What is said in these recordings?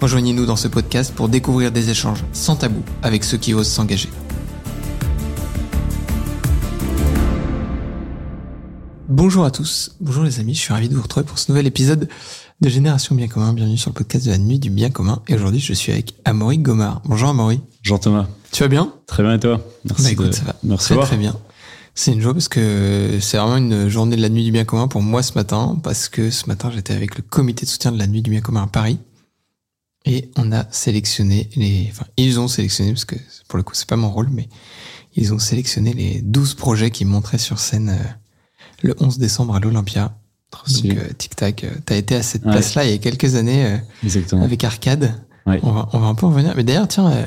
Rejoignez-nous dans ce podcast pour découvrir des échanges sans tabou avec ceux qui osent s'engager. Bonjour à tous, bonjour les amis, je suis ravi de vous retrouver pour ce nouvel épisode de Génération Bien Commun. Bienvenue sur le podcast de la nuit du bien commun. Et aujourd'hui, je suis avec Amaury Gomard. Bonjour Amaury. Bonjour Thomas. Tu vas bien? Très bien et toi? Merci. Bah écoute, ça va. Merci très, très bien. C'est une joie parce que c'est vraiment une journée de la nuit du bien commun pour moi ce matin parce que ce matin j'étais avec le comité de soutien de la nuit du bien commun à Paris et on a sélectionné les, enfin ils ont sélectionné parce que pour le coup c'est pas mon rôle mais ils ont sélectionné les 12 projets qui montraient sur scène euh, le 11 décembre à l'Olympia. Donc euh, Tic Tac, euh, t'as été à cette place-là il y a quelques années Exactement. avec Arcade. Ouais. On, va, on va un peu en revenir. Mais d'ailleurs tiens,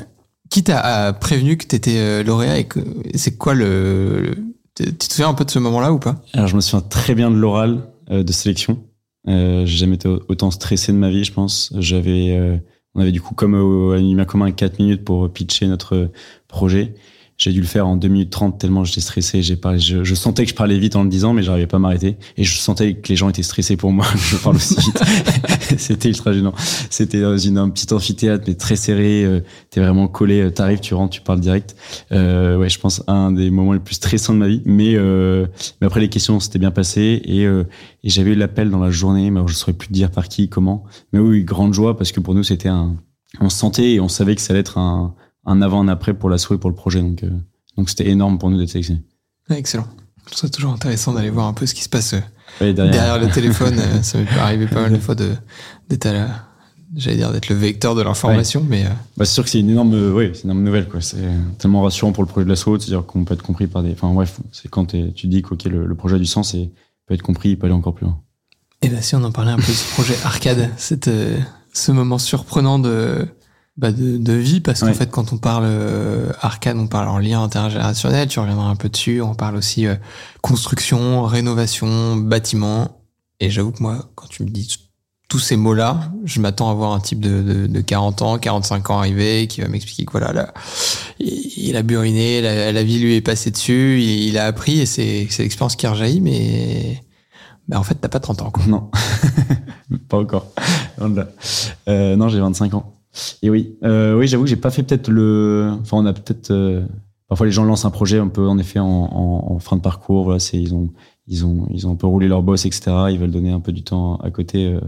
qui t'a prévenu que t'étais lauréat et que c'est quoi le, le tu te souviens un peu de ce moment-là ou pas? Alors, je me souviens très bien de l'oral euh, de sélection. Euh, j'ai jamais été autant stressé de ma vie, je pense. J'avais, euh, on avait du coup comme au, à commun 4 minutes pour pitcher notre projet. J'ai dû le faire en 2 minutes 30 tellement j'étais stressé. J'ai parlé, je, je, sentais que je parlais vite en le disant, mais j'arrivais pas à m'arrêter. Et je sentais que les gens étaient stressés pour moi. je parle aussi vite. C'était ultra gênant. C'était dans une, un petit amphithéâtre, mais très serré. Euh, T'es vraiment collé. euh, T'arrives, tu rentres, tu parles direct. Euh, ouais, je pense un des moments les plus stressants de ma vie. Mais, euh, mais après les questions, c'était bien passé. Et, euh, et j'avais eu l'appel dans la journée, mais alors je saurais plus dire par qui, comment. Mais oui, grande joie parce que pour nous, c'était un, on se sentait et on savait que ça allait être un, un avant, un après pour l'assaut et pour le projet. Donc, euh, donc c'était énorme pour nous d'être sélectionnés. Excellent. Je trouve toujours intéressant d'aller voir un peu ce qui se passe euh, derrière. derrière. le téléphone. euh, ça m'est arrivé pas mal de fois d'être à la, j'allais dire d'être le vecteur de l'information, mais euh, Bah, c'est sûr que c'est une énorme, euh, c'est une énorme nouvelle, quoi. C'est tellement rassurant pour le projet de l'assaut, c'est-à-dire qu'on peut être compris par des, enfin, bref, c'est quand tu dis qu'ok, le, le projet a du sens et peut être compris, il peut aller encore plus loin. et bah si on en parlait un peu de ce projet arcade, cette euh, ce moment surprenant de bah de, de vie parce qu'en Ouais. fait quand on parle euh, arcade on parle en lien intergénérationnel tu reviendras un peu dessus on parle aussi euh, construction rénovation bâtiment et j'avoue que moi quand tu me dis tous ces mots là je m'attends à voir un type de, de, de 40 ans 45 ans arrivé qui va m'expliquer que voilà là il il a buriné la, la vie lui est passée dessus il, il a appris et c'est l'expérience qui rejaillit mais bah en fait t'as pas 30 ans quoi Non, pas encore. Euh, non, j'ai 25 ans. Et oui, euh, oui, j'avoue que j'ai pas fait peut-être le. Enfin, on a peut-être. euh, Parfois, les gens lancent un projet un peu, en effet, en, en, en fin de parcours. Voilà, c'est ils ont, ils ont, ils ont un peu roulé leur boss, etc. Ils veulent donner un peu du temps à côté euh,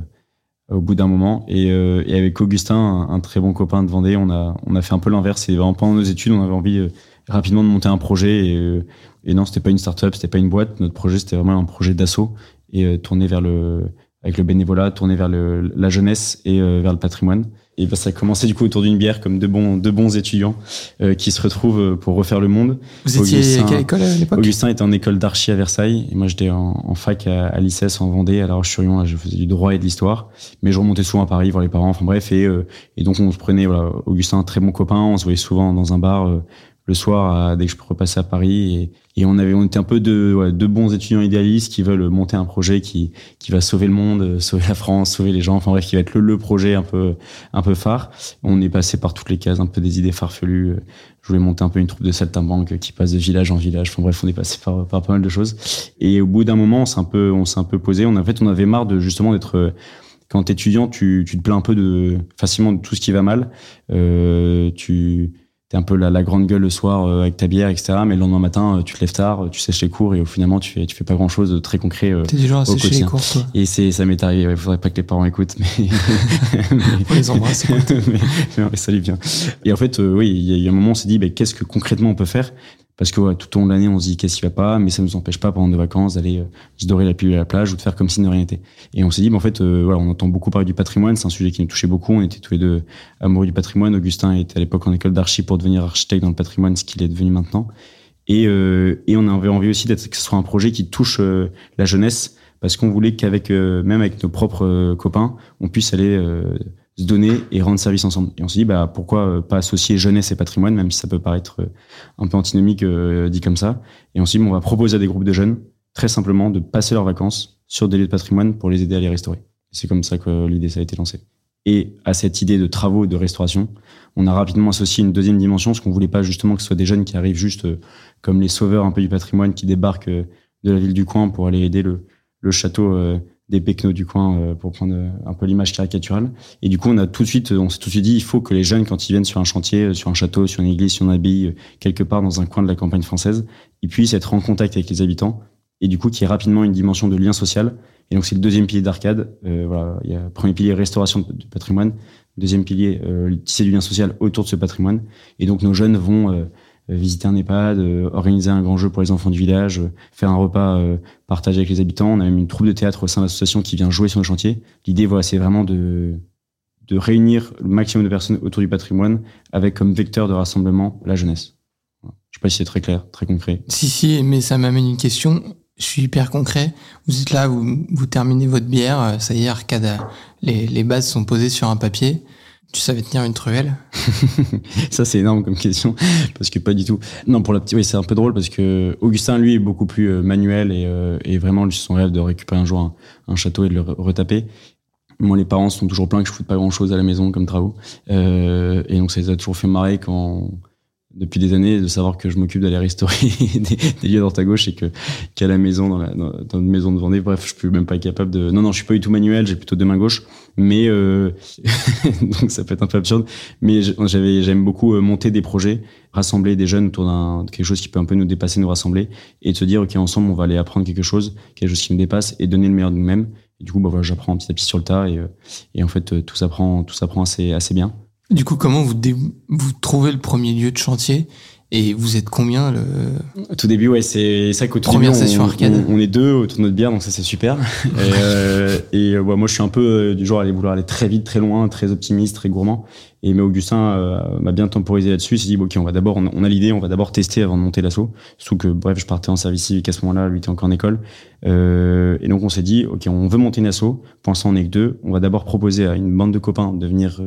au bout d'un moment. Et, euh, et avec Augustin, un, très bon copain de Vendée, on a, on a fait un peu l'inverse. C'est vraiment pendant nos études, on avait envie euh, rapidement de monter un projet. Et, euh, et non, c'était pas une start-up, c'était pas une boîte. Notre projet, c'était vraiment un projet d'assaut et tourné vers le avec le bénévolat, tourné vers le, la jeunesse et euh, vers le patrimoine. Et ben, ça a commencé du coup autour d'une bière, comme deux bons, deux bons étudiants euh, qui se retrouvent euh, pour refaire le monde. Vous étiez Augustin- à quelle école à l'époque? Augustin était en école d'archi à Versailles, et moi j'étais en, en fac à, à l'ICES en Vendée, à La Roche-sur-Yon, je faisais du droit et de l'histoire, mais je remontais souvent à Paris voir les parents, enfin bref, et, euh, et donc on se prenait, voilà, Augustin, un très bon copain, on se voyait souvent dans un bar euh, le soir dès que je repassais à Paris, et, et on avait, on était un peu deux, ouais, deux bons étudiants idéalistes qui veulent monter un projet qui, qui va sauver le monde, euh, sauver la France, sauver les gens, enfin bref, qui va être le, le projet un peu, un peu phare. On est passé par toutes les cases, un peu des idées farfelues. Je voulais monter un peu une troupe de saltimbanques qui passe de village en village. Enfin bref, on est passé par, par pas mal de choses. Et au bout d'un moment, on s'est un peu, on s'est un peu posé. On, en fait, on avait marre de justement d'être euh, quand t'es étudiant, tu, tu te plains un peu de facilement de tout ce qui va mal. Euh, tu t'es un peu la, la grande gueule le soir euh, avec ta bière, etc. Mais le lendemain matin, euh, tu te lèves tard, euh, tu sèches les cours et au finalement, tu fais, tu fais pas grand chose de très concret. euh, T'es du genre à sécher les cours, toi. et c'est, ça m'est arrivé. Il faudrait pas que les parents écoutent, mais, On les embrasse, mais, mais les salue bien. Et en fait, euh, oui, il y a eu un moment, on s'est dit, ben, qu'est-ce que concrètement on peut faire? Parce que ouais, tout au long de l'année, on se dit qu'est-ce qui va pas, mais ça nous empêche pas pendant nos vacances d'aller euh, se dorer la pilule à la plage ou de faire comme si de rien n'était. Et on s'est dit, ben, en fait, euh, voilà, on entend beaucoup parler du patrimoine, c'est un sujet qui nous touchait beaucoup. On était tous les deux amoureux du patrimoine. Augustin était à l'époque en école d'archi pour devenir architecte dans le patrimoine, ce qu'il est devenu maintenant. Et, euh, et on avait envie aussi d'être que ce soit un projet qui touche euh, la jeunesse, parce qu'on voulait qu'avec euh, même avec nos propres euh, copains, on puisse aller se donner et rendre service ensemble. Et on s'est dit, bah, pourquoi euh, pas associer jeunesse et patrimoine, même si ça peut paraître euh, un peu antinomique euh, dit comme ça. Et on s'est dit, bon, on va proposer à des groupes de jeunes, très simplement, de passer leurs vacances sur des lieux de patrimoine pour les aider à les restaurer. C'est comme ça que l'idée, ça a été lancée. Et à cette idée de travaux de restauration, on a rapidement associé une deuxième dimension, parce qu'on voulait pas justement que ce soit des jeunes qui arrivent juste comme les sauveurs un peu du patrimoine, qui débarquent de la ville du coin pour aller aider le, le château des pecnos du coin euh, pour prendre euh, un peu l'image caricaturale. Et du coup, on a tout de suite, on s'est tout de suite dit, il faut que les jeunes, quand ils viennent sur un chantier, euh, sur un château, sur une église, sur une abbaye, quelque part dans un coin de la campagne française, ils puissent être en contact avec les habitants et du coup, qu'il y ait rapidement une dimension de lien social. Et donc, c'est le deuxième pilier d'arcade. Euh, voilà, il y a premier pilier restauration de, patrimoine, deuxième pilier euh, tisser du lien social autour de ce patrimoine. Et donc, nos jeunes vont euh, visiter un EHPAD, euh, organiser un grand jeu pour les enfants du village, euh, faire un repas partagé avec les habitants. On a même une troupe de théâtre au sein de l'association qui vient jouer sur le chantier. L'idée, voilà, c'est vraiment de, de réunir le maximum de personnes autour du patrimoine avec comme vecteur de rassemblement la jeunesse. Je sais pas si c'est très clair, très concret. Si, si, mais ça m'amène une question. Je suis hyper concret. Vous êtes là, vous, vous terminez votre bière, ça y est, Arcade, les, les bases sont posées sur un papier. Tu savais tenir une truelle Ça, c'est énorme comme question, parce que pas du tout. Non, pour la petite, oui, c'est un peu drôle parce que Augustin, lui, est beaucoup plus euh, manuel et, euh, et vraiment, son rêve de récupérer un jour un, château et de le retaper. Moi, les parents sont toujours pleins que je foute pas grand chose à la maison comme travaux. Euh, et donc, ça les a toujours fait marrer quand, depuis des années de savoir que je m'occupe d'aller restaurer des, lieux dans ta gauche et que qu'à la maison dans, la, dans, une maison de Vendée bref je suis même pas capable de non non je suis pas du tout manuel j'ai plutôt deux mains gauches mais euh, donc ça peut être un peu absurde mais j'avais j'aime beaucoup euh, monter des projets rassembler des jeunes autour d'un quelque chose qui peut un peu nous dépasser nous rassembler et de se dire ok ensemble on va aller apprendre quelque chose quelque chose qui me dépasse et donner le meilleur de nous-mêmes. Et du coup bah voilà j'apprends petit à petit sur le tas et, euh, et en fait tout s'apprend tout s'apprend assez assez bien du coup, comment vous, vous trouvez le premier lieu de chantier et vous êtes combien le Au tout début, ouais, c'est ça qu'au tout Première début, session on, arcade. On, est deux autour de notre bière, donc ça c'est super. et, euh, et euh, moi, je suis un peu euh, du genre à aller vouloir aller très vite, très loin, très optimiste, très gourmand. Et mais Augustin euh, m'a bien temporisé là-dessus. Il s'est dit, bon, ok, on va d'abord, on, a l'idée, on va d'abord tester avant de monter l'assaut. Surtout que, bref, je partais en service civique à ce moment-là, lui était encore en école. Euh, et donc on s'est dit, ok, on veut monter une assaut. Pour l'instant, on est que deux. On va d'abord proposer à une bande de copains de venir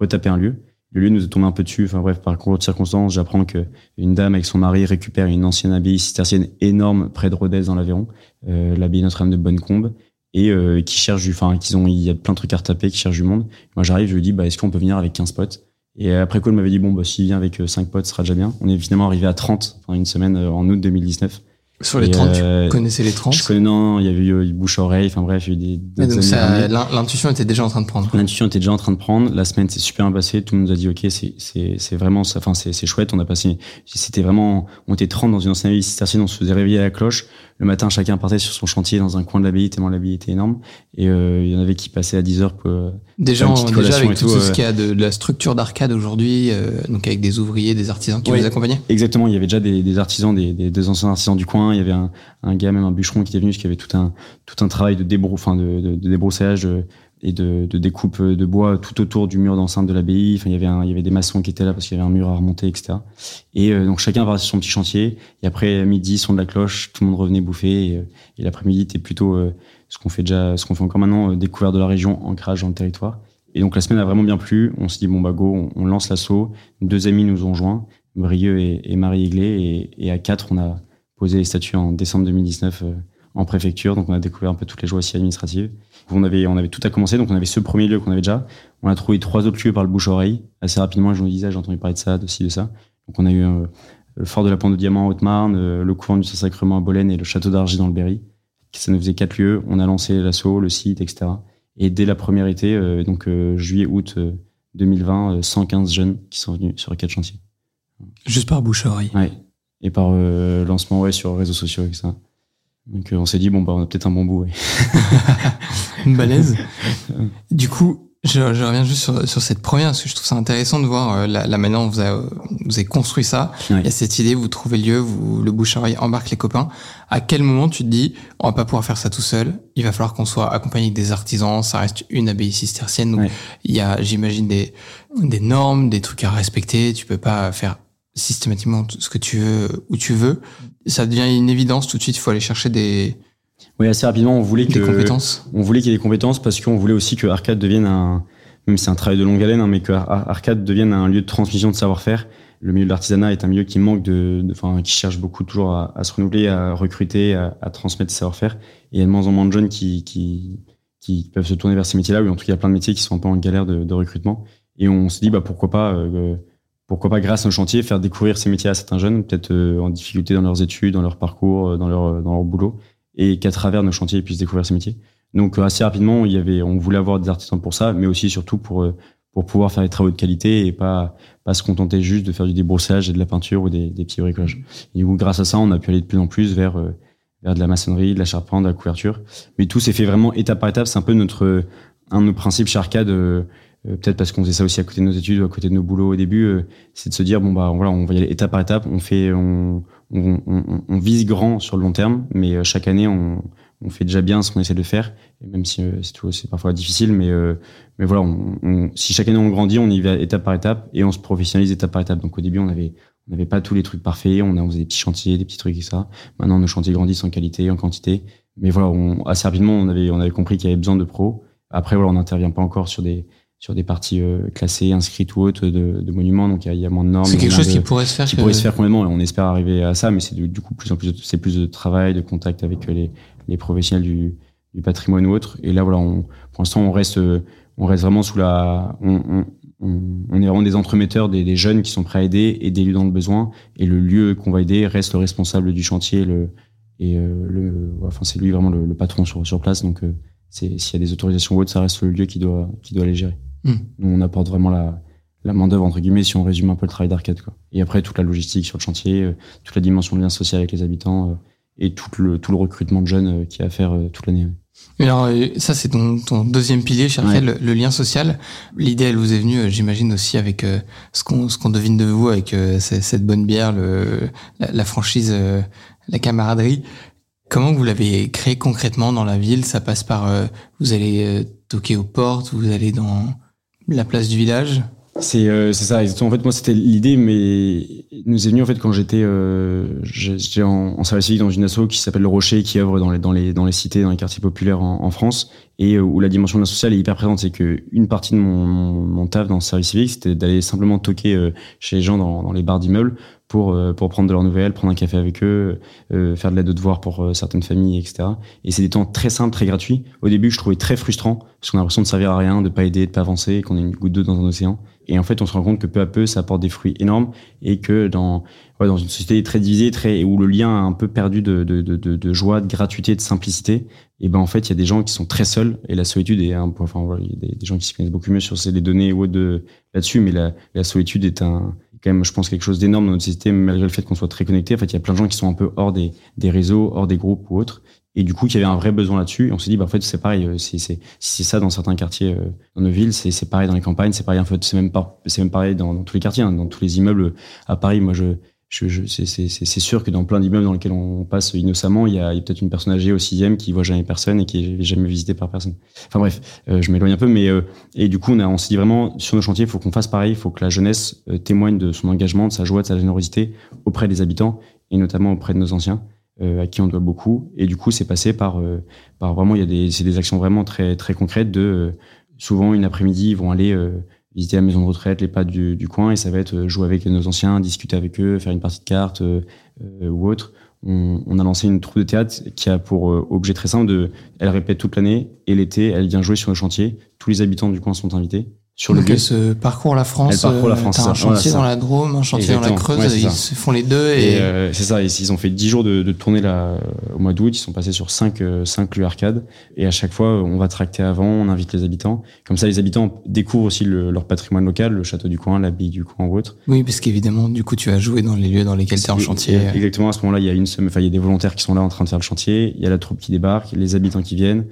retaper un lieu le lieu nous est tombé un peu dessus. Enfin bref, par concours de circonstances, j'apprends que une dame avec son mari récupère une ancienne abbaye cistercienne énorme près de Rodez dans l'Aveyron, euh, l'abbaye Notre-Dame de Bonnecombe, et euh, qui cherche du, enfin qu'ils ont, il y a plein de trucs à retaper, qui cherchent du monde. Moi j'arrive, je lui dis, bah est-ce qu'on peut venir avec 15 potes? Et après quoi, il m'avait dit, bon bah s'il vient avec 5 euh, potes, ce sera déjà bien. On est finalement arrivé à 30 en une semaine euh, en août 2019. Sur les 30, euh, tu connaissais les 30 Je connais, non, il y avait eu bouche à oreille, enfin bref, il y a eu des. donc ça, l'intuition était déjà en train de prendre. L'intuition était déjà en train de prendre. La semaine s'est super bien passée. Tout le monde nous a dit, OK, c'est, c'est, c'est vraiment, enfin, c'est, chouette. On a passé, c'était vraiment, on était 30 dans une ancienne abbaye cistercienne, on se faisait réveiller à la cloche. Le matin, chacun partait sur son chantier dans un coin de l'abbaye, tellement l'abbaye était énorme. Et euh, il y en avait qui passaient à 10 heures pour. Euh, gens, déjà avec tout, tout ce qu'il y a de, de, la structure d'arcade aujourd'hui, euh, donc avec des ouvriers, des artisans qui ouais, vous accompagnaient Exactement. Il y avait déjà des, des artisans, des, des, des, anciens artisans du coin. Il y avait un, un gars, même un bûcheron qui était venu, qui avait tout un, tout un travail de, débrou, de, de, de débroussaillage de, et de, de, découpe de bois tout autour du mur d'enceinte de l'abbaye. Enfin, il y avait un, il y avait des maçons qui étaient là parce qu'il y avait un mur à remonter, etc. Et euh, donc chacun va sur son petit chantier. Et après midi, son de la cloche, tout le monde revenait bouffer. Et, et l'après-midi, était plutôt euh, ce qu'on fait déjà, ce qu'on fait encore maintenant, euh, de la région, ancrage dans le territoire. Et donc la semaine a vraiment bien plu. On s'est dit bon bah go, on, lance l'assaut. Deux amis nous ont joints, Brieux et, Marie Aiglé. Et, à quatre, on a posé les statuts en décembre 2019 en préfecture. Donc on a découvert un peu toutes les joies aussi administratives. On avait, on avait tout à commencer, donc on avait ce premier lieu qu'on avait déjà. On a trouvé trois autres lieux par le bouche-oreille. Assez rapidement, je me disais, j'ai entendu parler de ça, de ci, de ça. Donc on a eu euh, le fort de la Pente de Diamant en Haute-Marne, euh, le couvent du Saint-Sacrement à Bolène et le château d'Argy dans le Berry. Ça nous faisait quatre lieux. On a lancé l'assaut, le site, etc. Et dès la première été, euh, donc juillet-août 2020, 115 jeunes qui sont venus sur les quatre chantiers. Juste par bouche-oreille. Ouais. Et par lancement ouais, sur les réseaux sociaux, etc. Donc on s'est dit bon bah on a peut-être un bon bout. Ouais. Une balèze. du coup, je, je, reviens juste sur, sur, cette première parce que je trouve ça intéressant de voir euh, la, la, manière dont vous avez, vous avez construit ça. Il y a cette idée, vous trouvez le lieu, vous le bouche embarque les copains. À quel moment tu te dis on va pas pouvoir faire ça tout seul Il va falloir qu'on soit accompagné des artisans. Ça reste une abbaye cistercienne. Donc il y a, j'imagine des des normes, des trucs à respecter. Tu peux pas faire systématiquement ce que tu veux où tu veux. Ça devient une évidence tout de suite. Il faut aller chercher des oui, assez rapidement, on voulait des que compétences. on voulait qu'il y ait des compétences parce qu'on voulait aussi que Arcade devienne un même si c'est un travail de longue haleine, hein, mais que Arcade devienne un lieu de transmission de savoir-faire. Le milieu de l'artisanat est un milieu qui manque de, enfin, qui cherche beaucoup toujours à, à se renouveler, à recruter, à, à transmettre ses savoir-faire. Et il y a de moins en moins de jeunes qui, qui, qui peuvent se tourner vers ces métiers-là, ou en tout cas, il y a plein de métiers qui sont un peu en galère de, de recrutement. Et on se dit, bah, pourquoi pas, euh, pourquoi pas, grâce à un chantier, faire découvrir ces métiers à certains jeunes, peut-être euh, en difficulté dans leurs études, dans leur parcours, euh, dans leur, dans leur boulot, et qu'à travers nos chantiers, ils puissent découvrir ces métiers. Donc, assez rapidement, il y avait, on voulait avoir des artisans pour ça, mais aussi surtout pour, pour pouvoir faire des travaux de qualité et pas, pas se contenter juste de faire du débroussage et de la peinture ou des, des petits bricolages. Et du coup, grâce à ça, on a pu aller de plus en plus vers, vers de la maçonnerie, de la charpente, de la couverture. Mais tout s'est fait vraiment étape par étape. C'est un peu notre un de nos principes chez Arcade. Euh, peut-être parce qu'on faisait ça aussi à côté de nos études ou à côté de nos boulots au début, euh, c'est de se dire bon bah voilà, on va y aller étape par étape. On fait, on, on, on, on vise grand sur le long terme, mais euh, chaque année on, on fait déjà bien ce qu'on essaie de faire. Et même si c'est c'est parfois difficile, mais mais voilà, si chaque année on grandit, on y va étape par étape et on se professionnalise étape par étape. Donc au début on avait on n'avait pas tous les trucs parfaits, on, a, faisait des petits chantiers, des petits trucs et ça. Maintenant, nos chantiers grandissent en qualité, en quantité. Mais voilà, on, assez rapidement, on avait, on avait compris qu'il y avait besoin de pros. Après, voilà, on n'intervient pas encore sur des, sur des parties euh, classées, inscrites ou autres de, de monuments, donc il y, y, a moins de normes. C'est quelque chose qui pourrait se faire. Qui pourrait se faire complètement, et on espère arriver à ça, mais c'est du, coup plus en plus, c'est plus de travail, de contact avec les, les professionnels du, du patrimoine ou autre. Et là, voilà, on, pour l'instant, on reste, on reste vraiment sous la, on, on, on, est vraiment des entremetteurs, des, des, jeunes qui sont prêts à aider et d'élus dans le besoin. Et le lieu qu'on va aider reste le responsable du chantier. Le, et euh, le, enfin, c'est lui vraiment le, le, patron sur, sur place. Donc, euh, s'il y a des autorisations ou autres, ça reste le lieu qui doit, qui doit les gérer. Mmh. Nous, on apporte vraiment la, la main d'œuvre entre guillemets si on résume un peu le travail d'arcade. Quoi. Et après, toute la logistique sur le chantier, euh, toute la dimension de lien social avec les habitants euh, et tout le, tout le recrutement de jeunes qui a à faire toute l'année. Alors euh, ça c'est ton, ton, deuxième pilier, cher ouais. le, lien social. L'idée elle vous est venue, euh, j'imagine aussi avec euh, ce qu'on ce qu'on devine de vous, avec cette bonne bière, le, la, la franchise, la camaraderie. Comment vous l'avez créé concrètement dans la ville? Ça passe par vous allez toquer aux portes, vous allez dans la place du village. C'est euh, ça. En fait, moi, c'était l'idée, mais nous est venu en fait quand j'étais euh, j'étais en, service civique dans une asso qui s'appelle le Rocher, qui œuvre dans les dans les dans les cités, dans les quartiers populaires en, en France, et euh, où la dimension de sociale est hyper présente. C'est que une partie de mon, mon, mon taf dans le service civique, c'était d'aller simplement toquer euh, chez les gens dans, dans les bars d'immeubles pour euh, pour prendre de leurs nouvelles, prendre un café avec eux, euh, faire de l'aide de devoir pour euh, certaines familles, etc. Et c'est des temps très simples, très gratuits. Au début, je trouvais très frustrant parce qu'on a l'impression de servir à rien, de pas aider, de pas avancer, qu'on est une goutte d'eau dans un océan. Et en fait, on se rend compte que peu à peu, ça apporte des fruits énormes et que dans ouais, dans une société très divisée, très où le lien a un peu perdu de, de, de, de joie, de gratuité, de simplicité, et ben en fait, il y a des gens qui sont très seuls et la solitude est un enfin voilà, il y a des, gens qui se connaissent beaucoup mieux sur ces données ou de là-dessus, mais la, la solitude est un quand même, je pense, quelque chose d'énorme dans notre société, malgré le fait qu'on soit très connecté. En fait, il y a plein de gens qui sont un peu hors des, des réseaux, hors des groupes ou autres. Et du coup, il y avait un vrai besoin là-dessus. Et on s'est dit, bah, en fait, c'est pareil. Euh, c'est, c'est, ça dans certains quartiers, euh, dans nos villes. C'est, pareil dans les campagnes. C'est pareil, en fait, c'est même même pareil dans, dans tous les quartiers, hein, dans tous les immeubles. À Paris, moi, je, je, je c'est sûr que dans plein d'immeubles dans lesquels on passe innocemment, il y a, a peut-être une personne âgée au sixième qui voit jamais personne et qui est jamais visité par personne. Enfin bref, euh, je m'éloigne un peu, mais euh, et du coup on, a, on s'est dit vraiment sur nos chantiers, il faut qu'on fasse pareil, il faut que la jeunesse euh, témoigne de son engagement, de sa joie, de sa générosité auprès des habitants et notamment auprès de nos anciens. à qui on doit beaucoup et du coup c'est passé par par vraiment il y a des c'est des actions vraiment très très concrètes de souvent une après-midi ils vont aller visiter la maison de retraite, les pas du, coin, et ça va être euh, jouer avec nos anciens, discuter avec eux, faire une partie de cartes euh, euh, ou autre. On, on, a lancé une troupe de théâtre qui a pour objet très simple de, elle répète toute l'année et l'été, elle vient jouer sur le chantier. Tous les habitants du coin sont invités sur elle se parcourt la France. Elle parcourt la France. T'as un chantier dans la Drôme, un chantier Exactement. dans la Creuse, ouais, ils se font les deux. Et, et euh, c'est ça. Ils ont fait 10 jours de, de tournée là au mois d'août. Ils sont passés sur 5 euh, cinq lieux arcades. Et à chaque fois, on va tracter avant, on invite les habitants. Comme ça, les habitants découvrent aussi le, leur patrimoine local, le château du coin, l'abbaye du coin ou autre. Oui, parce qu'évidemment, du coup, tu as joué dans les lieux dans lesquels tu es en chantier. Exactement. À ce moment-là, il y a une semaine, enfin, il y a des volontaires qui sont là en train de faire le chantier. Il y a la troupe qui débarque, les habitants qui viennent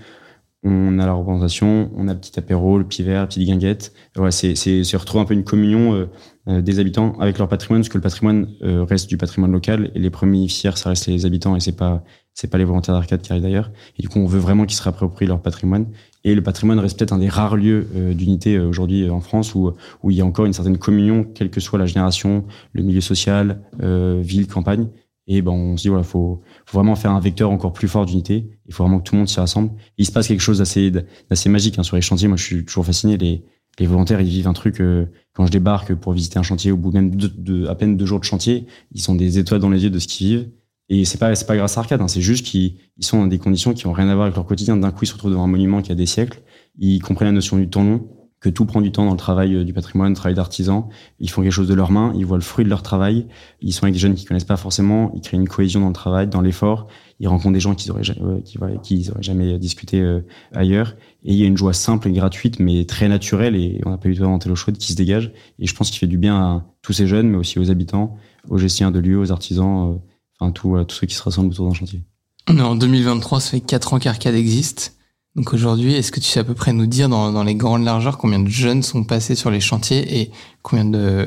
on a la représentation, on a le petit apéro, le petit la petite guinguette. Ouais, c'est, c'est, c'est retrouver un peu une communion euh, euh, des habitants avec leur patrimoine, parce que le patrimoine euh, reste du patrimoine local et les premiers fiers, ça reste les habitants et c'est pas c'est pas les volontaires d'arcade qui arrivent d'ailleurs. Et du coup, on veut vraiment qu'ils se réapproprient leur patrimoine. Et le patrimoine reste peut-être un des rares lieux euh, d'unité euh, aujourd'hui en France où où il y a encore une certaine communion, quelle que soit la génération, le milieu social, ville, campagne. Et ben, on se dit, voilà, faut, vraiment faire un vecteur encore plus fort d'unité. Il faut vraiment que tout le monde s'y rassemble. il se passe quelque chose d'assez, magique hein, sur les chantiers. Moi, je suis toujours fasciné. Les, les volontaires, ils vivent un truc. euh, quand je débarque pour visiter un chantier, au bout même de, de- à peine deux jours de chantier, ils sont des étoiles dans les yeux de ce qu'ils vivent. Et c'est pas c'est pas grâce à Arcade, hein, c'est juste qu'ils ils sont dans des conditions qui ont rien à voir avec leur quotidien. D'un coup, ils se retrouvent devant un monument qui a des siècles. Ils comprennent la notion du temps long, que tout prend du temps dans le travail euh, du patrimoine, le travail d'artisan. Ils font quelque chose de leurs mains, ils voient le fruit de leur travail. Ils sont avec des jeunes qui connaissent pas forcément. Ils créent une cohésion dans le travail, dans l'effort. Ils rencontrent des gens qu'ils auraient, euh, qui, auraient jamais discuté euh, ailleurs. Et il y a une joie simple et gratuite, mais très naturelle, et on n'a pas eu tout inventé l'eau chaude, qui se dégage. Et je pense qu'il fait du bien à tous ces jeunes, mais aussi aux habitants, aux gestionnaires de lieux, aux artisans, enfin tout, tous ceux qui se rassemblent autour d'un chantier. On en 2023, ça fait 4 ans qu'Arcade existe. Donc aujourd'hui, est-ce que tu sais à peu près nous dire dans, dans les grandes largeurs combien de jeunes sont passés sur les chantiers et combien de,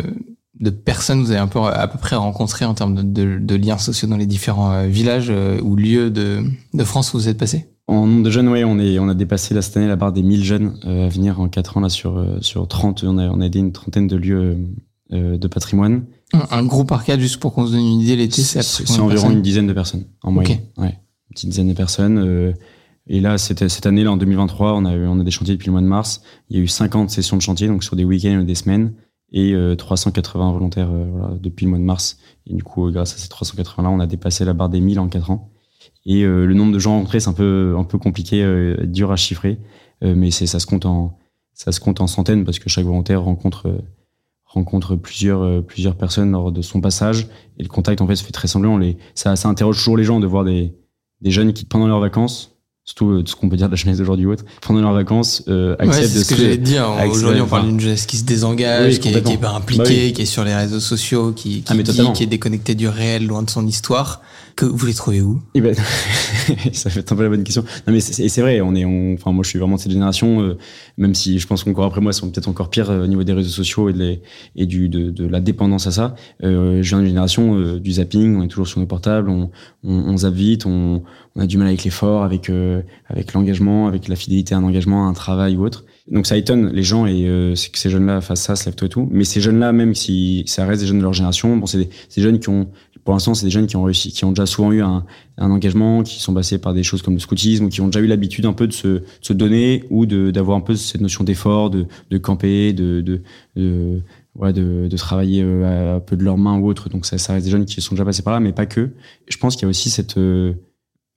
de personnes vous avez un peu, à peu près rencontré en termes de, de, de liens sociaux dans les différents euh, villages euh, ou lieux de, de France où vous êtes passés? En nombre de jeunes, ouais, on, est, on a dépassé là, cette année la barre des 1000 jeunes euh, à venir en 4 ans là, sur, sur 30. On a, on a aidé une trentaine de lieux de patrimoine. un, un groupe Arcade, juste pour qu'on se donne une idée, l'été, c'est environ une dizaine de personnes en moyenne. Ouais, une petite dizaine de personnes. euh, et là, cette, cette année, là, en 2023, on a, eu, on a des chantiers depuis le mois de mars. Il y a eu 50 sessions de chantier, donc sur des week-ends et des semaines, et euh, 380 volontaires euh, voilà, depuis le mois de mars. Et du coup, euh, grâce à ces 380-là, on a dépassé la barre des 1000 en 4 ans. Et euh, le nombre de gens rencontrés, c'est un peu, un peu compliqué, euh, dur à chiffrer, mais c'est, ça se compte en, ça se compte en centaines parce que chaque volontaire rencontre, rencontre plusieurs, plusieurs personnes lors de son passage. Et le contact, en fait, se fait très semblant. Les, ça, ça interroge toujours les gens de voir des, des jeunes qui, pendant leurs vacances, surtout euh, tout ce qu'on peut dire de la jeunesse d'aujourd'hui ou autre, pendant leurs vacances, euh, Ouais, acceptent c'est de ce que se- j'allais te dire. Aujourd'hui, on parle d'une jeunesse qui se désengage, Oui, qui, est, qui est complètement. pas impliquée, Bah oui. qui est sur les réseaux sociaux, qui, qui Ah, dit, qui est déconnectée du réel, loin de son histoire. Que vous les trouvez où? Eh ben, ça fait un peu la bonne question. Non mais c'est et c'est vrai, on est, on- enfin moi je suis vraiment de cette génération, euh, même si je pense qu'encore après moi ils sont peut-être encore pires euh, au niveau des réseaux sociaux et de, les- et du de, de la dépendance à ça. Euh, je viens d'une génération euh, du zapping, on est toujours sur nos portables, on, on, on zappe vite, on, on a du mal avec l'effort, avec euh, avec l'engagement, avec la fidélité à un engagement, à un travail ou autre. Donc ça étonne les gens et euh, c'est que ces jeunes-là fassent ça, se lèvent tôt et tout. Mais ces jeunes-là, même si ça reste des jeunes de leur génération, bon c'est des, des jeunes qui ont, pour l'instant c'est des jeunes qui ont réussi, qui ont déjà souvent eu un, un engagement, qui sont passés par des choses comme le scoutisme ou qui ont déjà eu l'habitude un peu de se, de se donner ou d'avoir un peu cette notion d'effort, de, de camper, de, de de, de travailler euh, un peu de leurs mains ou autre. Donc ça, ça reste des jeunes qui sont déjà passés par là, mais pas que. Je pense qu'il y a aussi cette, euh,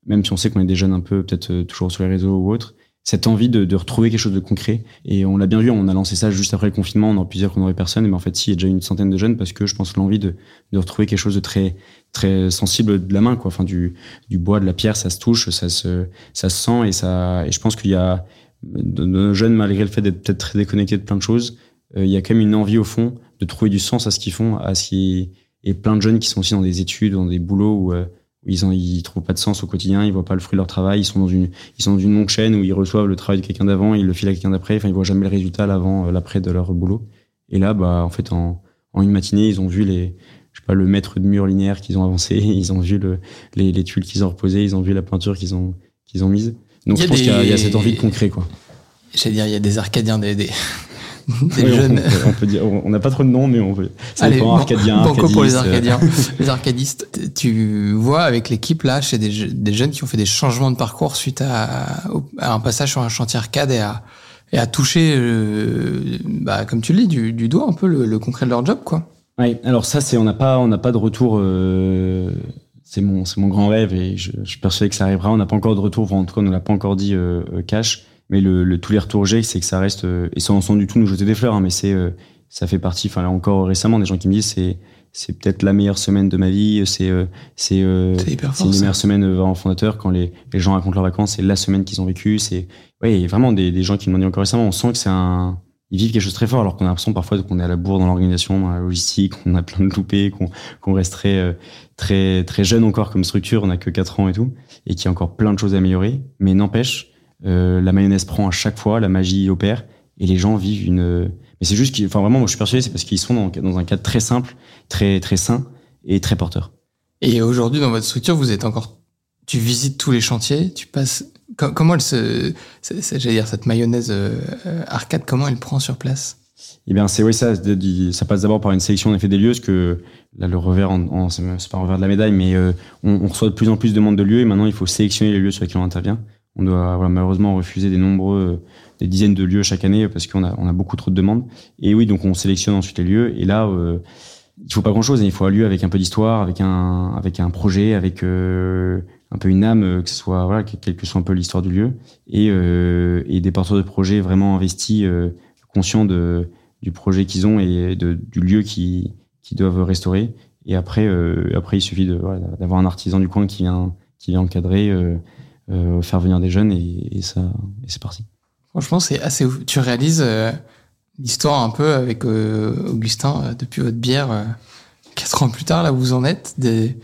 même si on sait qu'on est des jeunes un peu peut-être euh, toujours sur les réseaux ou autre, cette envie de, de retrouver quelque chose de concret. Et on l'a bien vu, on a lancé ça juste après le confinement, on aurait pu dire qu'on n'aurait personne, mais en fait si, il y a déjà une centaine de jeunes parce que je pense que l'envie de, de retrouver quelque chose de très très sensible de la main, quoi. Enfin du, du bois, de la pierre, ça se touche, ça se, ça se sent et ça. Et je pense qu'il y a de, nos jeunes, malgré le fait d'être peut-être très déconnectés de plein de choses, euh, il y a quand même une envie au fond de trouver du sens à ce qu'ils font, à ce qui et plein de jeunes qui sont aussi dans des études, dans des boulots où, euh, où ils ont, ils trouvent pas de sens au quotidien, ils voient pas le fruit de leur travail, ils sont dans une, ils sont dans une longue chaîne où ils reçoivent le travail de quelqu'un d'avant, ils le filent à quelqu'un d'après, enfin ils voient jamais le résultat l'avant, euh, l'après de leur boulot. Et là, bah en fait en, en une matinée, ils ont vu les, je sais pas, le mètre de mur linéaire qu'ils ont avancé, ils ont vu le, les, les tuiles qu'ils ont reposées, ils ont vu la peinture qu'ils ont, qu'ils ont mise. Donc je pense qu'il y, a- y cette envie de concret, quoi. J'allais dire, il y a des Arcadiens, des, des, des on- jeunes. On, on peut dire, on n'a pas trop de noms, mais on peut. Ça Allez, dépend, Arcadien, banco pour les Arcadiens. les Arcadistes. Tu vois avec l'équipe là, chez des, des jeunes qui ont fait des changements de parcours suite à, un passage sur un chantier arcade et à, et à toucher, euh, bah, comme tu le dis, du, du doigt un peu le, le concret de leur job, quoi. Ouais, alors ça, c'est on n'a pas, on n'a pas de retour. euh, c'est mon, c'est mon grand rêve et je, je suis persuadé que ça arrivera. On n'a pas encore de retour. Enfin, en tout cas, on ne l'a pas encore dit euh, cash. Mais le, le- tous les retours que j'ai, c'est que ça reste euh, et sans, sans du tout nous jeter des fleurs. hein, mais c'est, euh, ça fait partie. Enfin, là encore récemment, des gens qui me disent c'est, c'est peut-être la meilleure semaine de ma vie. C'est, euh, c'est, euh, une des ça. meilleures semaines euh, en fondateur quand les, les gens racontent leurs vacances. C'est la semaine qu'ils ont vécue. C'est, ouais, il y a vraiment des, des gens qui m'ont dit encore récemment. On sent que c'est un, ils vivent quelque chose de très fort alors qu'on a l'impression parfois qu'on est à la bourre dans l'organisation, dans la logistique, qu'on a plein de loupés, qu'on qu'on reste très, très, très jeune encore comme structure, on a que 4 ans et tout, et qu'il y a encore plein de choses à améliorer. Mais n'empêche, euh, la mayonnaise prend à chaque fois, la magie opère, et les gens vivent une. Mais c'est juste qu'ils, enfin vraiment, moi je suis persuadé, c'est parce qu'ils sont dans, dans un cadre très simple, très, très sain et très porteur. Et aujourd'hui, dans votre structure, vous êtes encore. Tu visites tous les chantiers, tu passes. co- Comment elle se. J'allais dire, cette mayonnaise euh, arcade, comment elle prend sur place? Eh bien, c'est oui, ça, ça passe d'abord par une sélection en effet des lieux, parce que là, le revers, c'est pas un revers de la médaille, mais euh, on, on reçoit de plus en plus de demandes de lieux, et maintenant, il faut sélectionner les lieux sur lesquels on intervient. On doit voilà, malheureusement refuser des nombreux, des dizaines de lieux chaque année parce qu'on a, on a beaucoup trop de demandes. Et oui, donc on sélectionne ensuite les lieux. Et là, euh, il faut pas grand chose. Hein. Il faut un lieu avec un peu d'histoire, avec un, avec un projet, avec euh, un peu une âme, que ce soit voilà, quelle que soit un peu l'histoire du lieu, et, euh, et des porteurs de projets vraiment investis, euh, conscients de du projet qu'ils ont et de, du lieu qui qui doivent restaurer. Et après, euh, après il suffit de voilà, d'avoir un artisan du coin qui vient qui vient encadrer, euh, euh, faire venir des jeunes et, et ça et c'est parti. Franchement, c'est assez ouf. Tu réalises euh, l'histoire un peu avec euh, Augustin euh, depuis votre bière. euh, quatre ans plus tard, là où vous en êtes. Des...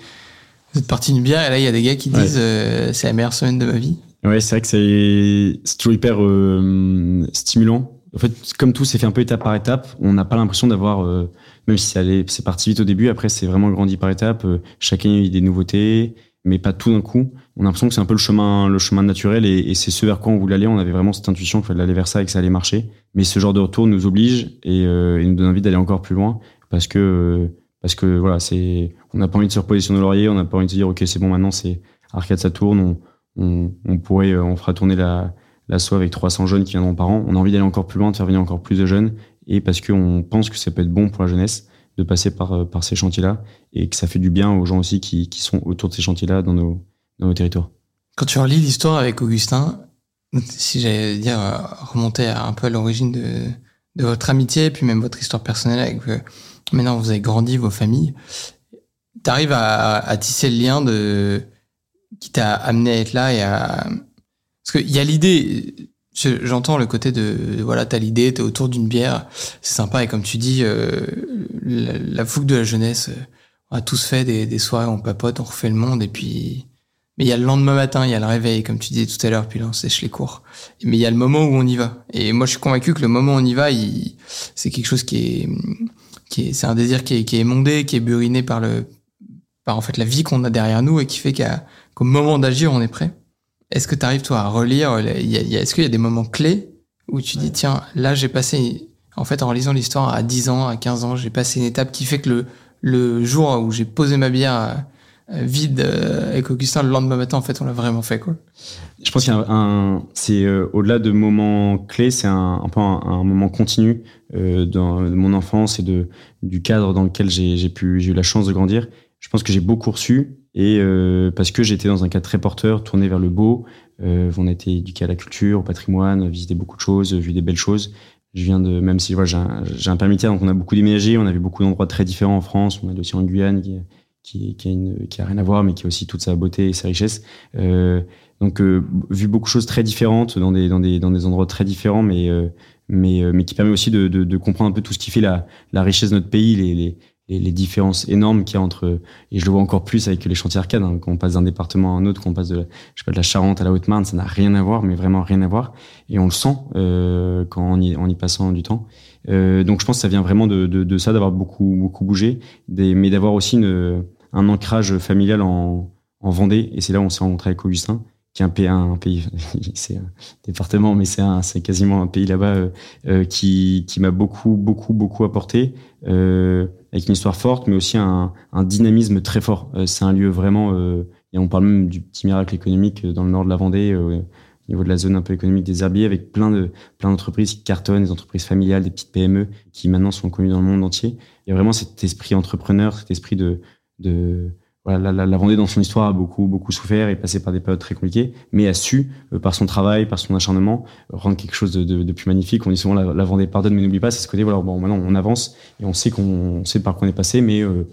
Vous êtes parti d'une bière et là, il y a des gars qui Ouais. disent euh, c'est la meilleure semaine de ma vie. Ouais, c'est vrai que c'est c'est toujours hyper euh, stimulant. En fait, comme tout s'est fait un peu étape par étape, on n'a pas l'impression d'avoir, euh, même si ça allait- c'est parti vite au début, après c'est vraiment grandi par étapes. euh, chacun a eu des nouveautés, mais pas tout d'un coup. On a l'impression que c'est un peu le chemin, le chemin naturel et, et c'est ce vers quoi on voulait aller. On avait vraiment cette intuition qu'il fallait aller vers ça et que ça allait marcher. Mais ce genre de retour nous oblige et, euh, et nous donne envie d'aller encore plus loin parce que parce que voilà, c'est, on n'a pas envie de se reposer sur nos lauriers, on n'a pas envie de se dire ok c'est bon maintenant c'est Arcade ça tourne, on, on, on pourrait, euh, on fera tourner la, la SO avec 300 jeunes qui viendront par an. On a envie d'aller encore plus loin, de faire venir encore plus de jeunes, et parce qu'on pense que ça peut être bon pour la jeunesse de passer par, euh, par ces chantiers-là, et que ça fait du bien aux gens aussi qui, qui sont autour de ces chantiers-là dans nos, dans nos territoires. Quand tu relis l'histoire avec Augustin, si j'allais dire euh, remonter un peu à l'origine de, de votre amitié, puis même votre histoire personnelle avec euh, maintenant vous avez grandi, vos familles, t'arrives à, à tisser le lien de qui t'a amené à être là et à parce qu'il y a l'idée. Je- J'entends le côté de voilà t'as l'idée t'es autour d'une bière c'est sympa et comme tu dis euh, la, fougue de la jeunesse euh, on a tous fait des, soirées on papote on refait le monde et puis mais il y a le lendemain matin, il y a le réveil, comme tu disais tout à l'heure, puis là on sèche les cours. Mais il y a le moment où on y va. Et moi je suis convaincu que le moment où on y va, c'est quelque chose qui est, qui est, c'est un désir qui est, qui est émondé, qui est buriné par le, par en fait la vie qu'on a derrière nous et qui fait qu'à, qu'au moment d'agir, on est prêt. Est-ce que tu arrives toi à relire a- Est-ce qu'il y a des moments clés où tu dis tiens là j'ai passé, en fait en lisant l'histoire à 10 ans, à 15 ans, j'ai passé une étape qui fait que le, le jour où j'ai posé ma bière euh, euh, vide euh, avec Augustin le lendemain matin, en fait, on l'a vraiment fait, quoi. Je pense qu'il y a un, c'est euh, au-delà de moments clés, c'est un, un peu un, un moment continu euh, dans, de mon enfance et de du cadre dans lequel j'ai j'ai pu j'ai eu la chance de grandir. Je pense que j'ai beaucoup reçu et euh, parce que j'étais dans un cadre très porteur, tourné vers le beau. Euh, on a été éduqué à la culture, au patrimoine, visité beaucoup de choses, vu des belles choses. Je viens de même si voilà, j'ai un, un permis de terre, donc on a beaucoup déménagé, on a vu beaucoup d'endroits très différents en France. On a aussi en Guyane qui qui, qui a une, qui a rien à voir, mais qui a aussi toute sa beauté et sa richesse. Euh, donc, euh, vu beaucoup de choses très différentes dans des, dans des, dans des endroits très différents, mais, euh, mais, euh, mais qui permet aussi de, de, de comprendre un peu tout ce qui fait la, la richesse de notre pays, les, les, les, les différences énormes qu'il y a entre, et je le vois encore plus avec les chantiers arcades, hein, quand on passe d'un département à un autre, quand on passe de, la- je sais pas, de la Charente à la Haute-Marne, ça n'a rien à voir, mais vraiment rien à voir. Et on le sent euh, quand on y, en y passant du temps. Euh, donc, je pense que ça vient vraiment de, de, de ça, d'avoir beaucoup, beaucoup bougé, des, mais d'avoir aussi une, un ancrage familial en, en Vendée. Et c'est là où on s'est rencontré avec Augustin, qui est un pays, un pays c'est un département, mais c'est c'est quasiment un pays là-bas euh, euh, qui, qui m'a beaucoup, beaucoup, beaucoup apporté, euh, avec une histoire forte, mais aussi un, dynamisme très fort. C'est un lieu vraiment, et on parle même du petit miracle économique dans le nord de la Vendée, au niveau de la zone un peu économique des herbiers, avec plein de plein d'entreprises qui cartonnent, des entreprises familiales, des petites PME qui maintenant sont connues dans le monde entier. Il y a vraiment cet esprit entrepreneur, cet esprit de voilà, la, la, la Vendée dans son histoire a beaucoup beaucoup souffert et passé par des périodes très compliquées, mais a su euh, par son travail, par son acharnement, rendre quelque chose de, de, de plus magnifique. On dit souvent la, la Vendée pardonne mais n'oublie pas. C'est ce côté voilà bon maintenant on avance et on sait qu'on on sait par quoi on est passé, mais euh,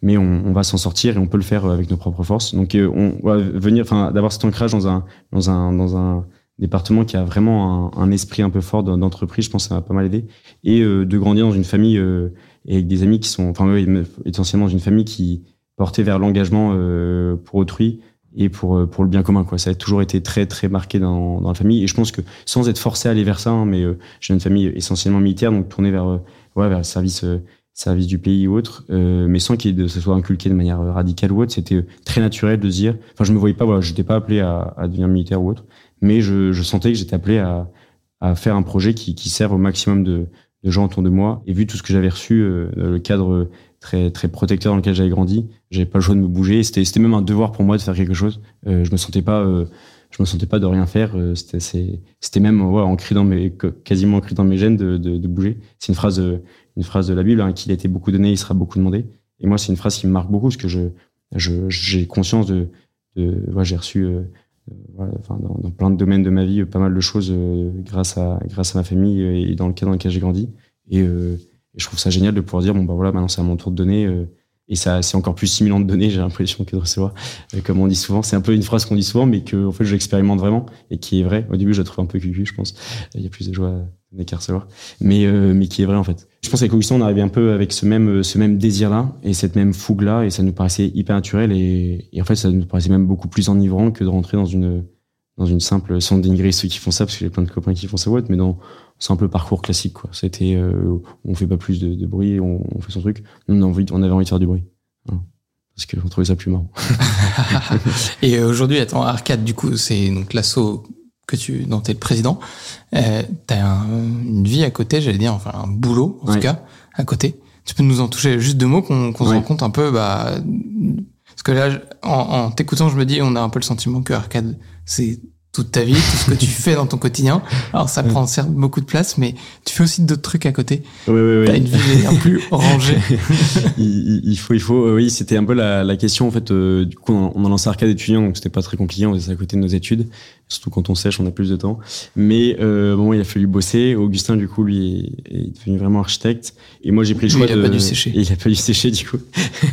mais on, on va s'en sortir et on peut le faire avec nos propres forces. Donc euh, on va venir, enfin d'avoir cet ancrage dans un dans un dans un département qui a vraiment un, un esprit un peu fort d'entreprise, je pense que ça m'a pas mal aidé. Et euh, de grandir dans une famille euh, et avec des amis qui sont, enfin essentiellement dans une famille qui portait vers l'engagement euh, pour autrui et pour euh, pour le bien commun quoi. Ça a toujours été très très marqué dans, dans la famille. Et je pense que sans être forcé à aller vers ça hein, mais euh, j'ai une famille essentiellement militaire donc tournée vers euh, ouais vers le service euh, service du pays ou autre mais sans qu'il ce soit inculqué de manière radicale ou autre c'était très naturel de se dire enfin je me voyais pas voilà j'étais pas appelé à, à devenir militaire ou autre mais je, je sentais que j'étais appelé à, à faire un projet qui, qui serve au maximum de, de gens autour de moi. Et vu tout ce que j'avais reçu le cadre très très protecteur dans lequel j'avais grandi j'avais pas le choix de me bouger c'était c'était même un devoir pour moi de faire quelque chose euh, je me sentais pas euh, je me sentais pas de rien faire. euh, C'était, c'était même ouais, ancré dans mes, quasiment ancré dans mes gènes de, de, de bouger. C'est une phrase, euh, une phrase de la Bible, hein, qu'il a été beaucoup donné, il sera beaucoup demandé. Et moi, c'est une phrase qui me marque beaucoup parce que je, je, j'ai conscience de, de ouais, j'ai reçu, euh, euh, voilà, enfin, dans, dans plein de domaines de ma vie, euh, pas mal de choses euh, grâce à, grâce à ma famille euh, et dans le cadre dans lequel j'ai grandi. Et, euh, je trouve ça génial de pouvoir dire, bon, bah voilà, maintenant c'est à mon tour de donner. euh, et ça, c'est encore plus stimulant de donner, j'ai l'impression, que de recevoir. Euh, comme on dit souvent, c'est un peu une phrase qu'on dit souvent, mais que, en fait, je l'expérimente vraiment et qui est vraie. Au début, je la trouve un peu cucu, je pense. Il y a plus de joie à qu'à recevoir. Mais, euh, mais qui est vrai, en fait. Je pense qu'avec Augustin, on arrivait un peu avec ce même, ce même désir-là et cette même fougue-là, et ça nous paraissait hyper naturel et, et en fait, ça nous paraissait même beaucoup plus enivrant que de rentrer dans une, dans une simple, sans dénigrer ceux qui font ça, parce que j'ai plein de copains qui font ça, ouais, mais dans, c'est un peu parcours classique, quoi. C'était, euh, on fait pas plus de, de bruit, on, on fait son truc. On, a envie, on avait envie de faire du bruit. Voilà. Parce qu'on trouvait ça plus marrant. Et aujourd'hui, attends, Arcade, du coup, c'est donc l'asso que tu, dont t'es le président. Euh, t'as un- une vie à côté, j'allais dire, enfin, un boulot, en Ouais. tout cas, à côté. Tu peux nous en toucher juste deux mots qu'on qu'on se rend compte un peu, bah, parce que là, en, en t'écoutant, je me dis, on a un peu le sentiment que Arcade, c'est toute ta vie, tout ce que tu fais dans ton quotidien. Alors, ça prend certes beaucoup de place, mais tu fais aussi d'autres trucs à côté. Ouais, ouais, T'as ouais. une vie un plus rangée. il, il- il faut, il faut. euh, oui, c'était un peu la, la question en fait. euh, du coup, on, on a lancé Arcade étudiant, donc c'était pas très compliqué. On faisait ça à côté de nos études. Surtout quand on sèche, on a plus de temps. Mais euh, bon, il a fallu bosser. Augustin, du coup, lui est, est devenu vraiment architecte. Et moi, j'ai pris le choix il a de. pas dû sécher. Et il a pas dû sécher, du coup.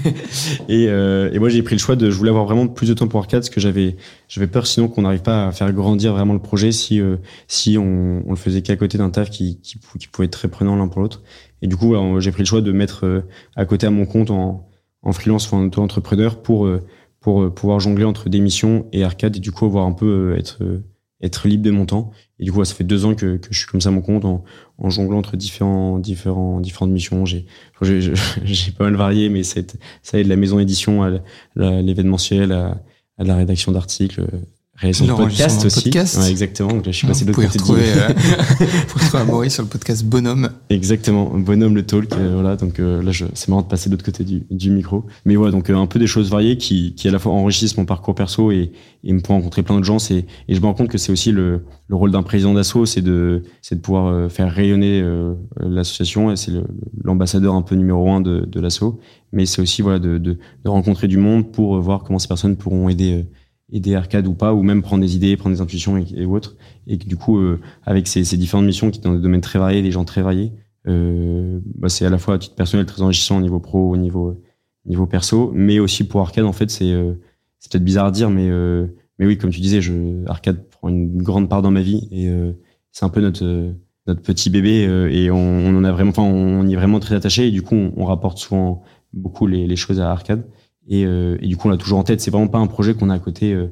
et, euh, et moi, j'ai pris le choix de. Je voulais avoir vraiment plus de temps pour Arcade, parce que j'avais, j'avais peur sinon qu'on n'arrive pas à faire grandir vraiment le projet si, euh, si on, on le faisait qu'à côté d'un taf qui, qui, qui pouvait être très prenant l'un pour l'autre. Et du coup, voilà, j'ai pris le choix de mettre euh, à côté à mon compte en, en freelance ou en auto-entrepreneur pour, euh, pour euh, pouvoir jongler entre des missions et arcade et du coup avoir un peu euh, être, euh, être libre de mon temps. Et du coup, ça fait deux ans que, que je suis comme ça à mon compte en, en jonglant entre différents, différents, différentes missions. J'ai, j'ai, pas mal varié, mais ça aide de la maison édition à l'événementiel, à, à la rédaction d'articles, euh, réalisation de podcast aussi. podcast. Ouais, exactement. Donc là, je suis passé de l'autre côté retrouver, euh, vous retrouver Amaury sur le podcast Bonhomme. Exactement, bonhomme le talk, euh, voilà. Donc euh, là, je, c'est marrant de passer de l'autre côté du, du micro. Mais voilà, donc euh, un peu des choses variées qui, qui à la fois enrichissent mon parcours perso et, et me font rencontrer plein de gens. C'est, et je me rends compte que c'est aussi le, le rôle d'un président d'asso, c'est de, c'est de pouvoir euh, faire rayonner euh, l'association. Et c'est l'ambassadeur un peu numéro un de, de l'asso. Mais c'est aussi voilà de, de, de rencontrer du monde pour voir comment ces personnes pourront aider. Euh, aider Arcade ou pas, ou même prendre des idées, prendre des intuitions et, et autres. Et que du coup, euh, avec ces, ces différentes missions qui sont dans des domaines très variés, des gens très variés, euh, bah, c'est à la fois à titre personnel très enrichissant au niveau pro, au niveau, niveau perso, mais aussi pour Arcade, en fait, c'est euh, c'est peut-être bizarre à dire, mais, euh, mais oui, comme tu disais, je, Arcade prend une grande part dans ma vie et euh, c'est un peu notre, euh, notre petit bébé euh, et on, on en a vraiment, enfin, on y est vraiment très attaché et du coup, on, on rapporte souvent beaucoup les, les choses à Arcade et, euh, et du coup, on l'a toujours en tête. C'est vraiment pas un projet qu'on a à côté. euh,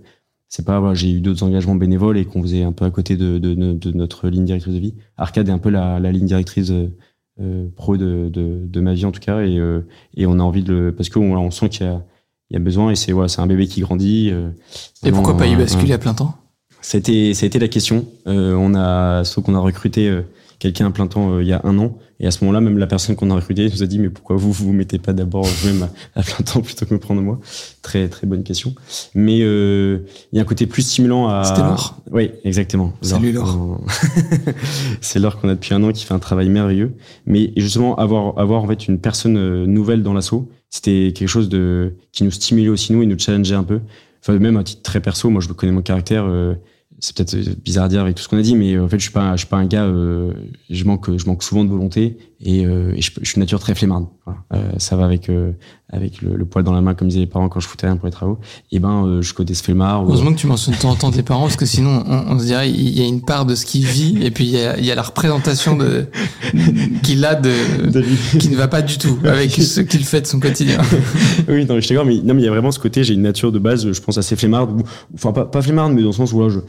c'est pas, voilà, j'ai eu d'autres engagements bénévoles et qu'on faisait un peu à côté de, de, de, de notre ligne directrice de vie. Arcade est un peu la, la ligne directrice euh, pro de, de, de ma vie en tout cas et, euh, et on a envie de le, parce que voilà, on sent qu'il y a, il y a besoin et c'est voilà, c'est un bébé qui grandit. euh, Et pourquoi pas y un- basculer à plein temps? Ça a été, ça a été la question. Euh, on a, sauf qu'on a recruté euh, quelqu'un à plein temps euh, il y a un an. Et à ce moment-là, même la personne qu'on a recrutée nous a dit, mais pourquoi vous vous mettez pas d'abord vous-même à, à plein temps plutôt que me prendre moi? Très, très bonne question. Mais euh, il y a un côté plus stimulant à... C'était Laure. Oui, exactement. Salut, Laure. C'est Laure qu'on a depuis un an qui fait un travail merveilleux. Mais justement, avoir, avoir en fait une personne euh, nouvelle dans l'assaut, c'était quelque chose de, qui nous stimulait aussi nous et nous challengeait un peu. Enfin, même à titre très perso, moi je connais mon caractère. euh, c'est peut-être euh, bizarre à dire avec tout ce qu'on a dit, mais euh, en fait, je suis pas, je suis pas un gars. euh, je manque, je manque souvent de volonté et, euh, et je, je suis de nature très flemmarde. Voilà. Euh, ça va avec euh, avec le, le poil dans la main, comme disaient les parents quand je foutais rien pour les travaux. Et ben, euh, je côté ce flemmard. ou- Heureusement que tu mentionnes de temps en temps tes parents, parce que sinon, on, on se dirait, il y a une part de ce qu'il vit, et puis il y a, il y a la représentation de, qu'il a de, qui ne va pas du tout avec ce qu'il fait de son quotidien. oui, non, mais je suis d'accord, mais non, mais il y a vraiment ce côté, j'ai une nature de base, je pense assez flemmarde, ou, enfin pas, pas flemmarde, mais dans le sens où là, je,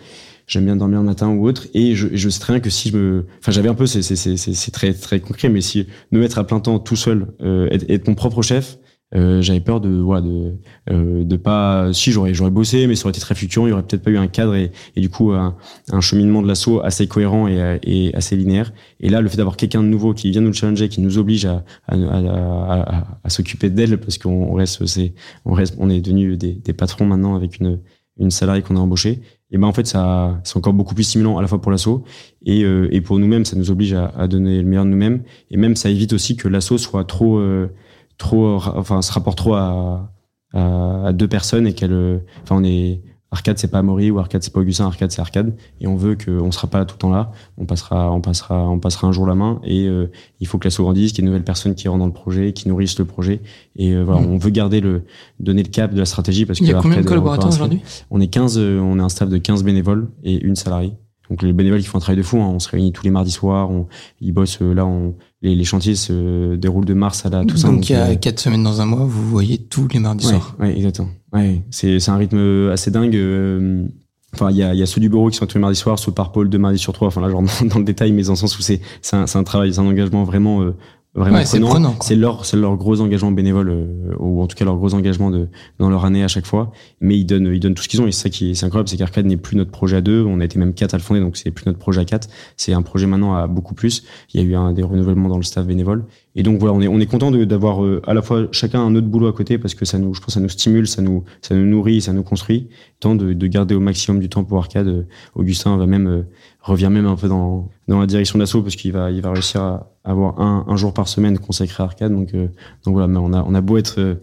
j'aime bien dormir le matin ou autre, et je, je sais très bien que si je me, enfin j'avais un peu, c'est, c'est, c'est, c'est très, très concret, mais si me mettre à plein temps tout seul, euh, être, être mon propre chef, euh, j'avais peur de, voilà, de, euh, de pas, si j'aurais, j'aurais bossé, mais ça aurait été très fluctuant, il y aurait peut-être pas eu un cadre et, et du coup un, un cheminement de l'assaut assez cohérent et, et assez linéaire. Et là, le fait d'avoir quelqu'un de nouveau qui vient nous challenger, qui nous oblige à, à, à, à- à- s'occuper d'elle, parce qu'on on reste, c'est, on reste, on est devenu des, des patrons maintenant avec une, une salariée qu'on a embauchée. Et ben en fait, ça, c'est encore beaucoup plus stimulant à la fois pour l'asso et, euh, et pour nous-mêmes, ça nous oblige à, à, donner le meilleur de nous-mêmes. Et même, ça évite aussi que l'asso soit trop, euh, trop, enfin, se rapporte trop à, à, à deux personnes et qu'elle, euh, enfin, on est Arcade c'est pas Maury ou Arcade c'est pas Augustin, Arcade c'est Arcade et on veut qu'on sera pas tout le temps là, on passera on passera on passera un jour la main et euh, il faut que la grandisse, qu'il y ait de nouvelles personnes qui rentrent dans le projet, qui nourrissent le projet et euh, voilà, mmh. on veut garder le donner le cap de la stratégie parce il que y a combien de collaborateurs aujourd'hui On est 15 euh, on est un staff de 15 bénévoles et une salariée. Donc les bénévoles qui font un travail de fou, hein. on se réunit tous les mardis soirs, on, ils bossent là, on, les, les, chantiers se déroulent de mars à la Toussaint. Donc, donc il y a euh, quatre semaines dans un mois, vous voyez tous les mardis ouais, soirs. Ouais, exactement. Ouais, c'est un rythme assez dingue. Euh, Enfin, il y a, y a, ceux du bureau qui sont tous les mardis soirs, ceux par pôle deux mardis sur trois. Enfin là, genre dans, dans le détail, mais dans le sens où c'est c'est un, un, travail, c'est un engagement vraiment euh, vraiment ouais, prenant. C'est leur c'est leur gros engagement bénévole euh, ou en tout cas leur gros engagement de dans leur année à chaque fois. Mais ils donnent ils donnent tout ce qu'ils ont et c'est ça qui est, c'est incroyable, c'est qu'Arcade n'est plus notre projet à deux. On a été même quatre à le fonder, donc c'est plus notre projet à quatre. C'est un projet maintenant à beaucoup plus. Il y a eu un des renouvellements dans le staff bénévole et donc voilà, on est on est content d'avoir euh, à la fois chacun un autre boulot à côté parce que ça nous je pense ça nous stimule, ça nous ça nous nourrit, ça nous construit. Tant de, de garder au maximum du temps pour Arcade. Euh, Augustin va même revient même un peu dans, dans la direction d'assaut parce qu'il va, il va réussir à avoir un, un jour par semaine consacré à arcade. Donc, euh, donc voilà, mais on a, on a beau être, euh,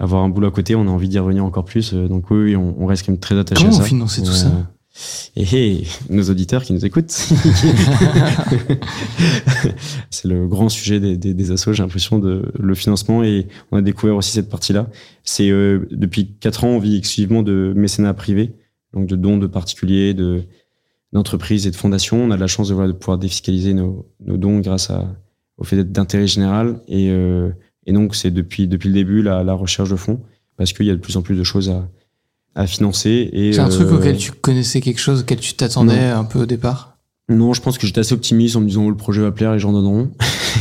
avoir un boulot à côté, on a envie d'y revenir encore plus. Euh, donc oui, oui on, on, reste quand même très attaché à ça. Comment on finance tout ça? Et hey, nos auditeurs qui nous écoutent. c'est le grand sujet des, des, des assos, j'ai l'impression, de le financement et on a découvert aussi cette partie-là. C'est euh, depuis quatre ans, on vit exclusivement de mécénat privé, donc de dons de particuliers, de d'entreprises et de fondations. On a de la chance de, voilà, de pouvoir défiscaliser nos, nos dons grâce à, au fait d'être d'intérêt général. Et, euh, et donc, c'est depuis, depuis le début la, la recherche de fonds, parce qu'il y a de plus en plus de choses à, à financer. C'est un euh, truc auquel tu connaissais quelque chose, auquel tu t'attendais un peu au départ? Non, je pense que j'étais assez optimiste en me disant oh, le projet va plaire, les gens donneront.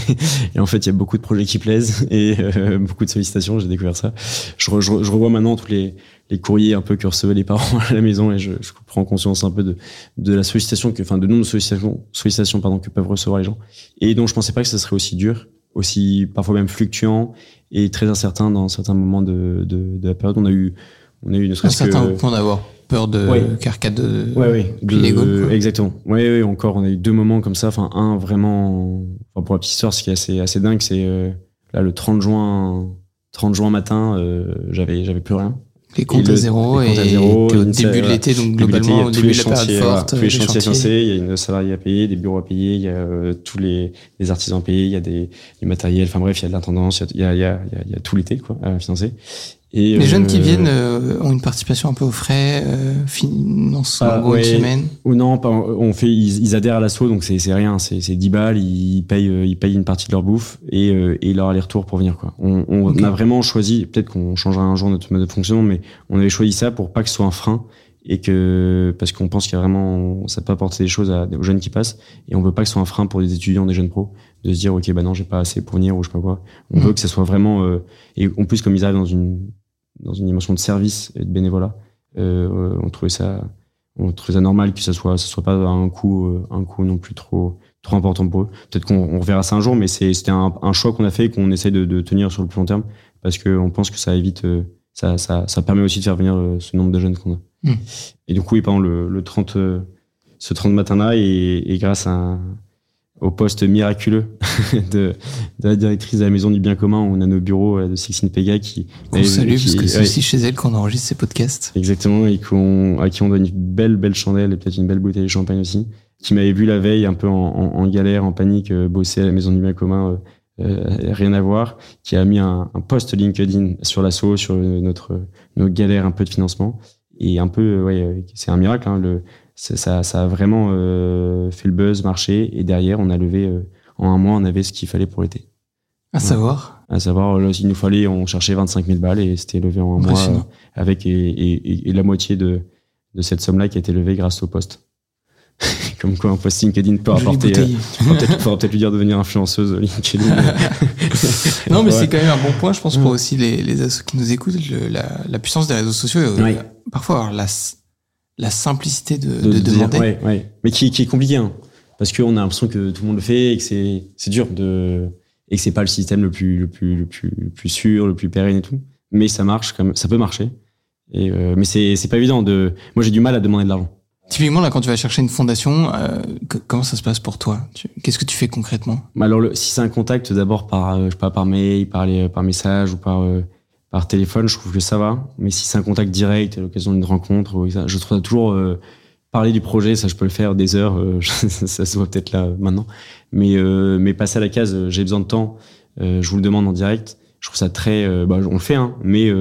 et en fait, il y a beaucoup de projets qui plaisent et euh, beaucoup de sollicitations. J'ai découvert ça. Je, je, je, revois maintenant tous les, les courriers un peu que recevaient les parents à la maison et je, je prends conscience un peu de, de la sollicitation que, enfin, de nombre de sollicitations, sollicitations pardon, que peuvent recevoir les gens. Et donc, je pensais pas que ça serait aussi dur, aussi parfois même fluctuant et très incertain dans certains moments de, de, de la période. On a eu, on a eu ne serait-ce que. Un point d'avoir peur de ouais. qu'Arcade de, ouais, ouais, de Lego, exactement ouais, ouais encore on a eu deux moments comme ça enfin un vraiment enfin, pour la petite histoire ce qui est assez assez dingue c'est euh, là le 30 juin 30 juin matin euh, j'avais j'avais plus rien les comptes à zéro et, et au début de l'été donc globalement au début de la période forte tous les, les chantiers, chantiers. il y a une salariée à payer des bureaux à payer il y a euh, tous les, les artisans à payer il y a des, des matériels enfin bref il y a de l'intendance il y a il y a, il y a, il y a tout l'été quoi à financer et les euh, jeunes qui viennent euh, ont une participation un peu aux frais, euh, financent ah, en gros ouais, une semaine. Ou non, on fait, ils, ils adhèrent à l'assaut, donc c'est c'est rien, c'est c'est 10 balles, ils payent ils payent une partie de leur bouffe et et leur aller-retour pour venir quoi. On, on a vraiment choisi, peut-être qu'on changera un jour notre mode de fonctionnement, mais on avait choisi ça pour pas que ce soit un frein et que parce qu'on pense qu'il y a vraiment ça peut apporter des choses à, aux jeunes qui passent et on veut pas que ce soit un frein pour des étudiants, des jeunes pros de se dire ok bah non j'ai pas assez pour venir ou je sais pas quoi. On Mhm. veut que ça soit vraiment euh, et en plus comme ils arrivent dans une dans une dimension de service et de bénévolat. Euh, on trouvait ça, on trouvait ça normal que ça soit, ça soit pas un coût, euh, un coût non plus trop, trop important pour eux. Peut-être qu'on on reverra ça un jour, mais c'est, c'était un, un choix qu'on a fait et qu'on essaie de, de tenir sur le plus long terme parce que on pense que ça évite, euh, ça, ça, ça permet aussi de faire venir euh, ce nombre de jeunes qu'on a. Mm. Et du coup, oui, pendant le, le 30, euh, ce 30 matin-là, et, et grâce à un, au poste miraculeux de, de la directrice de la maison du bien commun, où on a nos bureaux euh, de Sixine Pega qui, On salue qui- parce que c'est ouais, aussi chez elle qu'on enregistre ces podcasts. Exactement, et qu'on, à qui on donne une belle, belle chandelle et peut-être une belle bouteille de champagne aussi, qui m'avait vu la veille un peu en, en, en galère, en panique, euh, bosser à la maison du bien commun, euh, euh, rien à voir, qui a mis un, un post LinkedIn sur l'assaut, sur notre, nos galères un peu de financement. Et un peu, ouais, c'est un miracle, hein, le, ça, ça, a vraiment euh, fait le buzz, marché, et derrière, on a levé, euh, en un mois, on avait ce qu'il fallait pour l'été. À savoir. À savoir, là, il nous fallait, on cherchait 25 000 balles et c'était levé en un mois euh, avec et, et, et la moitié de, de cette somme-là qui a été levée grâce au poste. Comme quoi, un post LinkedIn peut Jolie apporter. euh, peut-être peut-être lui dire de devenir influenceuse LinkedIn. Non, mais Ouais. c'est quand même un bon point, je pense, pour aussi les, les assos qui nous écoutent, le- la, la puissance des réseaux sociaux. euh. Parfois, alors, la, la simplicité de, de, de dire- demander. ouais, ouais. Mais qui, qui est compliqué, hein, parce qu'on a l'impression que tout le monde le fait et que c'est c'est dur de et que c'est pas le système le plus le plus le plus le plus sûr, le plus pérenne et tout. Mais ça marche, comme ça peut marcher. Et euh, mais c'est c'est pas évident de. Moi, j'ai du mal à demander de l'argent. Typiquement, là, quand tu vas chercher une fondation, euh, que- comment ça se passe pour toi? Qu'est-ce que tu fais concrètement? Alors, le, si c'est un contact d'abord par, euh, je sais pas, par mail, par, les, par message ou par, par téléphone, je trouve que ça va. Mais si c'est un contact direct, l'occasion d'une rencontre, je trouve ça toujours euh, parler du projet, ça je peux le faire des heures, euh, ça se voit peut-être là euh, maintenant. Mais, euh, mais passer à la case, euh, j'ai besoin de temps, je vous le demande en direct. Je trouve ça très, bah, on le fait, hein, mais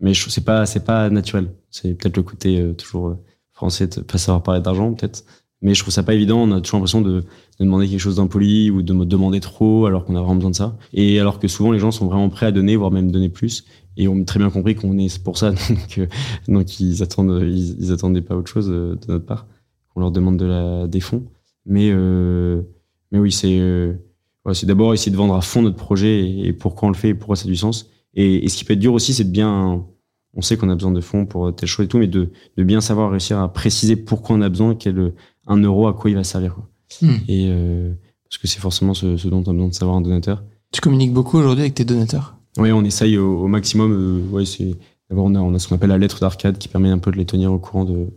mais c'est pas c'est pas naturel. C'est peut-être le côté toujours français de pas savoir parler d'argent peut-être. Mais je trouve ça pas évident. On a toujours l'impression de, de demander quelque chose d'impoli ou de me demander trop alors qu'on a vraiment besoin de ça. Et alors que souvent les gens sont vraiment prêts à donner, voire même donner plus. Et on a très bien compris qu'on est pour ça, donc, euh, donc ils attendent, ils, ils attendaient pas autre chose euh, de notre part. On leur demande de la, des fonds. Mais, euh, mais oui, c'est, euh, ouais, c'est d'abord essayer de vendre à fond notre projet et, et pourquoi on le fait et pourquoi ça a du sens. Et, et ce qui peut être dur aussi, c'est de bien, on sait qu'on a besoin de fonds pour telle chose et tout, mais de, de bien savoir réussir à préciser pourquoi on a besoin, quel un euro à quoi il va servir. Quoi. Hmm. Et euh, parce que c'est forcément ce, ce dont on a besoin de savoir un donateur. Tu communiques beaucoup aujourd'hui avec tes donateurs? Oui, on essaye au, au maximum. Euh, ouais, c'est d'abord on a, on a ce qu'on appelle la lettre d'arcade qui permet un peu de les tenir au courant de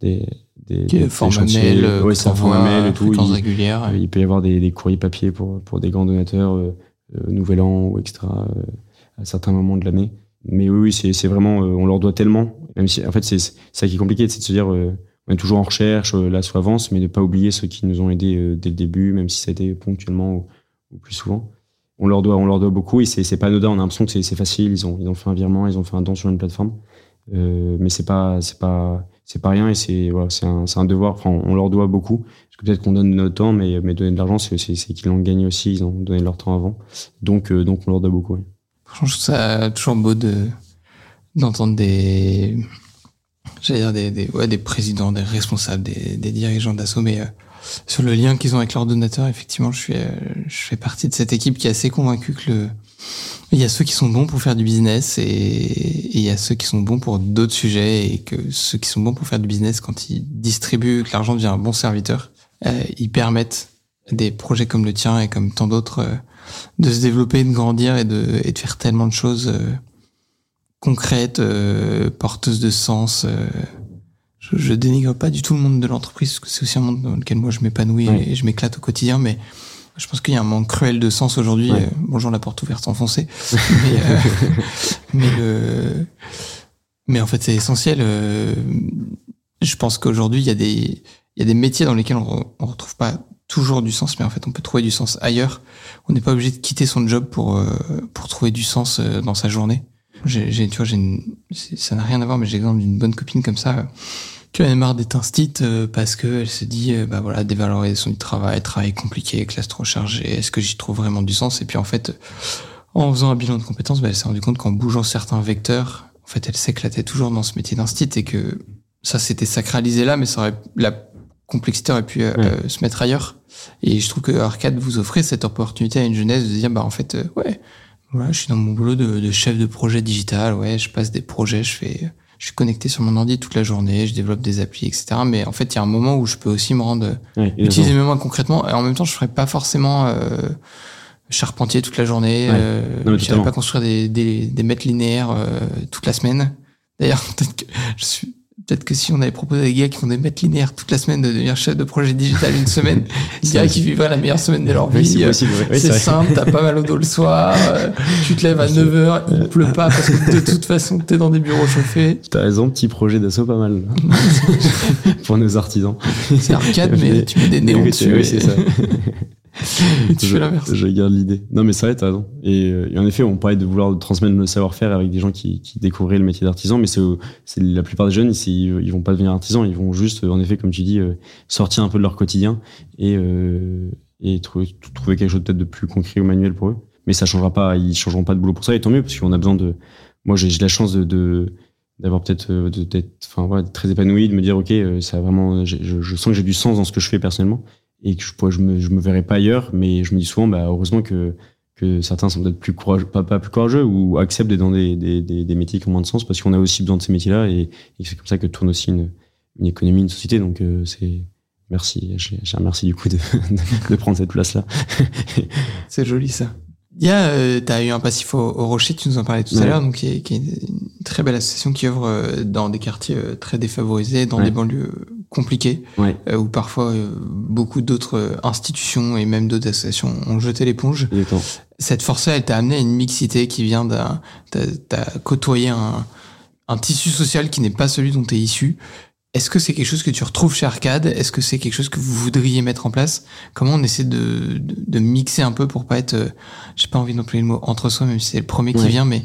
des des, des format mail, euh, ouais, t'envoies format mail et tout. Il- régulière. Il peut y avoir des, des courriers papier pour, pour des grands donateurs, euh, Nouvel An ou etc. euh, à certains moments de l'année. Mais oui, oui, c'est c'est vraiment, on leur doit tellement. Même si, en fait, c'est c'est ça qui est compliqué, c'est de se dire, on toujours en recherche, euh, l'assaut avance, mais de pas oublier ceux qui nous ont aidés euh, dès le début, même si ça a été ponctuellement ou, plus souvent. On leur doit, on leur doit beaucoup et c'est pas anodin. On a l'impression que c'est facile. Ils ont, ils ont fait un virement, ils ont fait un don sur une plateforme, euh, mais c'est pas, c'est pas, c'est pas rien et c'est c'est un, un devoir. Enfin, on leur doit beaucoup. Peut-être qu'on donne notre temps, mais, donner de l'argent, c'est qu'ils l'ont gagné aussi. Ils ont donné leur temps avant. Donc, donc on leur doit beaucoup. Franchement, je trouve ça toujours beau de d'entendre des j'allais dire des, des ouais des présidents, des responsables, des, des dirigeants d'assaut, mais euh, sur le lien qu'ils ont avec leurs donateurs, effectivement, je suis euh, je fais partie de cette équipe qui est assez convaincue que le il y a ceux qui sont bons pour faire du business et, il y a ceux qui sont bons pour d'autres sujets et que ceux qui sont bons pour faire du business quand ils distribuent que l'argent devient un bon serviteur, euh, ils permettent des projets comme le tien et comme tant d'autres euh, de se développer, de grandir et de, et de faire tellement de choses concrètes, euh, porteuses de sens. euh. je, je dénigre pas du tout le monde de l'entreprise, parce que c'est aussi un monde dans lequel moi je m'épanouis et je m'éclate au quotidien, mais je pense qu'il y a un manque cruel de sens aujourd'hui. Ouais. Euh, bonjour la porte ouverte enfoncée. mais, euh, mais le, mais en fait c'est essentiel. euh, je pense qu'aujourd'hui il y a des, il y a des métiers dans lesquels on, re- on retrouve pas toujours du sens, mais en fait on peut trouver du sens ailleurs. On n'est pas obligé de quitter son job pour pour trouver du sens dans sa journée. J'ai, tu vois, j'ai ça n'a rien à voir, mais j'ai l'exemple d'une bonne copine comme ça. euh, qui en a marre d'être instite euh, parce que elle se dit, euh, bah voilà, dévalorisation du travail, travail compliqué, classe trop chargée, est-ce que j'y trouve vraiment du sens? Et puis en fait, en faisant un bilan de compétences, bah, elle s'est rendue compte qu'en bougeant certains vecteurs, en fait, elle s'éclatait toujours dans ce métier d'instit et que ça s'était sacralisé là, mais ça aurait, la complexité aurait pu euh, Ouais. euh, se mettre ailleurs. Et je trouve que Arcade vous offrez cette opportunité à une jeunesse de dire, bah en fait, euh, ouais, voilà, je suis dans mon boulot de, de chef de projet digital, ouais, je passe des projets, je fais, je suis connecté sur mon ordi toute la journée, je développe des applis, etc. Mais en fait, il y a un moment où je peux aussi me rendre Ouais, utiliser mes mains concrètement et en même temps je ferais pas forcément euh, charpentier toute la journée Ouais. euh, Non, j'irais totalement. pas construire des, des, des mètres linéaires euh, toute la semaine d'ailleurs peut-être que je suis peut-être que si on avait proposé à des gars qui font des mètres linéaires toute la semaine de devenir chef de projet digital une semaine ils diraient qu'ils vivraient la meilleure semaine de leur Oui, vie c'est vrai. simple, t'as pas mal au dos le soir, euh, tu te lèves à 9h, il pleut pas parce que de toute façon t'es dans des bureaux chauffés. T'as raison, petit projet d'assaut pas mal pour nos artisans. C'est arcade, mais tu mets des néons Oui, dessus. oui, c'est ça. tu je, fais l'inverse. je garde l'idée. Non, mais c'est vrai, t'as raison. Et, euh, et en effet, on parlait de vouloir transmettre le savoir-faire avec des gens qui, qui découvraient le métier d'artisan, mais c'est, c'est la plupart des jeunes, c'est- ils vont pas devenir artisans, ils vont juste, en effet, comme tu dis, euh, sortir un peu de leur quotidien et, euh, et trouver, trouver quelque chose peut-être de plus concret ou manuel pour eux. Mais ça changera pas, ils changeront pas de boulot pour ça, et tant mieux, parce qu'on a besoin de. Moi, j'ai, j'ai la chance de. de d'avoir peut-être euh, de- d'être enfin voilà, d'être très épanoui de me dire ok euh, ça a vraiment je, je sens que j'ai du sens dans ce que je fais personnellement et que je pourrais, je me je me verrai pas ailleurs mais je me dis souvent bah heureusement que que certains sont peut-être plus courageux pas, pas plus courageux ou acceptent d'être dans des, des, des, des métiers qui ont moins de sens parce qu'on a aussi besoin de ces métiers là et, et c'est comme ça que tourne aussi une, une économie une société donc euh, c'est merci un merci du coup de, de, prendre cette place là C'est joli ça. Il y a, euh, t'as eu un passif au, au, Rocher, tu nous en parlais tout à l'heure, donc qui est, qui est une très belle association qui œuvre euh, dans des quartiers euh, très défavorisés, dans Ouais. des banlieues compliquées, Ouais. euh, où parfois euh, beaucoup d'autres euh, institutions et même d'autres associations ont jeté l'éponge. Cette force-là, elle t'a amené à une mixité qui vient d'un, t'as, côtoyé un, un tissu social qui n'est pas celui dont tu es issu. Est-ce que c'est quelque chose que tu retrouves chez Arcade? Est-ce que c'est quelque chose que vous voudriez mettre en place? Comment on essaie de, de, de mixer un peu pour pas être, euh, j'ai pas envie d'employer le mot entre soi, même si c'est le premier qui vient, mais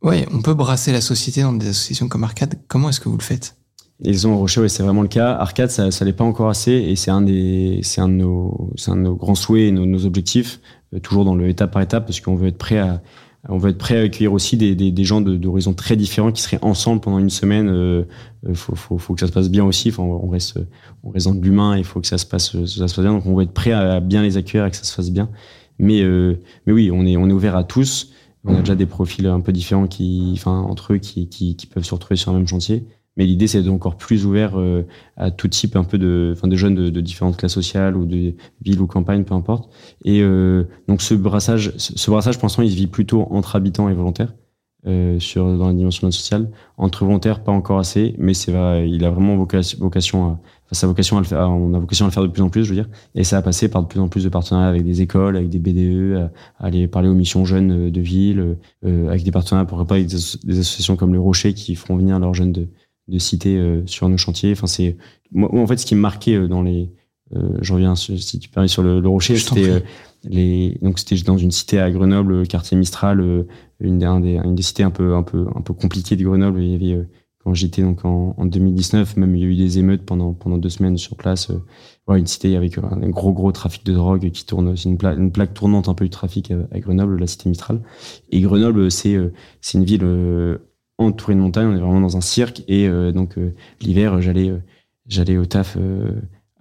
ouais, on peut brasser la société dans des associations comme Arcade. Comment est-ce que vous le faites? Ils ont Rocher, ouais, c'est vraiment le cas. Arcade, ça, ça l'est pas encore assez, et c'est un des, c'est un de nos, c'est un de nos grands souhaits et nos, nos objectifs, euh, toujours dans le étape par étape, parce qu'on veut être prêt à, on veut être prêt à accueillir aussi des, des, des gens de- d'horizons très différents qui seraient ensemble pendant une semaine. Euh, euh, faut, faut, faut que ça se passe bien aussi. Enfin, on reste, on reste dans de l'humain. Il faut que ça se passe, ça se passe bien. Donc, on veut être prêt à bien les accueillir et que ça se fasse bien. Mais, euh, mais oui, on est, on est ouvert à tous. On a déjà des profils un peu différents qui, enfin, entre eux, qui, qui, qui peuvent se retrouver sur un même chantier. Mais l'idée, c'est d'être encore plus ouvert euh, à tout type un peu de, enfin, de jeunes de, de différentes classes sociales ou de villes ou campagnes, peu importe. Et euh, donc ce brassage, ce brassage, pour l'instant, il se vit plutôt entre habitants et volontaires euh, sur dans la dimension sociale. Entre volontaires, pas encore assez, mais c'est il a vraiment vocation, vocation à, sa vocation à le faire. On a vocation à le faire de plus en plus, je veux dire. Et ça a passé par de plus en plus de partenariats avec des écoles, avec des BDE, à, aller parler aux missions jeunes euh, de ville, euh, avec des partenariats pourquoi pas avec des associations comme le Rocher qui feront venir leurs jeunes de de citer euh, sur nos chantiers. Enfin, c'est moi, en fait ce qui me marquait euh, dans les, euh, je reviens sur- si tu permets sur le, le rocher, c'était les donc c'était dans une cité à Grenoble, le quartier Mistral, une des, un des une des cités un peu un peu un peu compliquées de Grenoble. Il y avait quand j'étais donc en, en 2019, même il y a eu des émeutes pendant pendant deux semaines sur place. euh, ouais, une cité avec un gros gros trafic de drogue qui tourne, c'est une, pla- une plaque tournante un peu du trafic euh, à Grenoble, la cité Mistral. Et Grenoble, c'est euh, c'est une ville euh, entourée de montagnes. On est vraiment dans un cirque et euh, donc euh, l'hiver, j'allais euh, j'allais au taf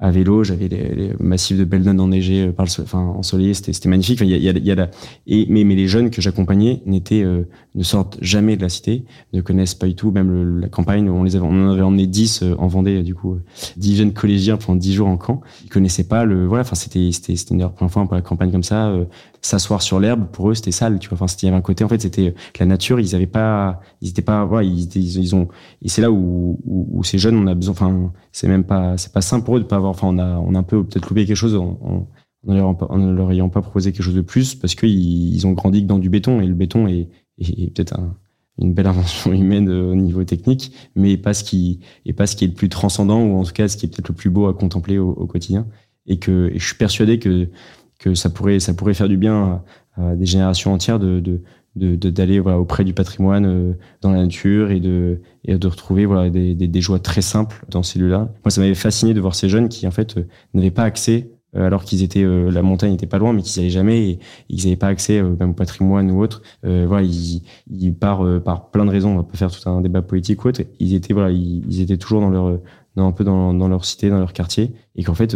à vélo, j'avais les, massifs de Beldon enneigés euh, par le enfin ensoleillés, c'était magnifique. Mais les jeunes que j'accompagnais n'étaient euh, ne sortent jamais de la cité, ne connaissent pas du tout même la campagne. On on en avait emmené 10 euh, en Vendée du coup, euh, 10 jeunes collégiens pendant 10 jours en camp. Ils connaissaient pas le voilà, enfin c'était c'était une de leurs premières fois un peu la campagne comme ça, s'asseoir sur l'herbe pour eux c'était sale, tu vois. Enfin c'était il y avait un côté en fait c'était la nature, ils avaient pas ils étaient pas voilà, ils, ont et c'est là où, ces jeunes on a besoin enfin c'est même pas c'est pas simple pour eux de pas avoir enfin on a on a un peu peut-être loupé quelque chose en, ne leur, ayant pas proposé quelque chose de plus parce qu'ils ils ont grandi que dans du béton et le béton est, peut-être un- une belle invention humaine euh, au niveau technique mais pas ce qui est le plus transcendant ou en tout cas ce qui est peut-être le plus beau à contempler au, quotidien. Et que je suis persuadé que que ça pourrait ça pourrait faire du bien à, des générations entières de de- de- d'aller voilà auprès du patrimoine euh, dans la nature et de et de retrouver voilà des, des, des joies très simples dans ces lieux-là. Moi, ça m'avait fasciné de voir ces jeunes qui en fait euh, n'avaient pas accès euh, alors qu'ils étaient euh, la montagne n'était pas loin mais qu'ils allaient jamais et, ils n'avaient pas accès euh, même au patrimoine ou autre. Euh, voilà, ils, ils par par plein de raisons, on va pas faire tout un débat politique ou autre. Ils étaient voilà, ils, étaient toujours dans leur dans un peu dans, dans leur cité, dans leur quartier et qu'en fait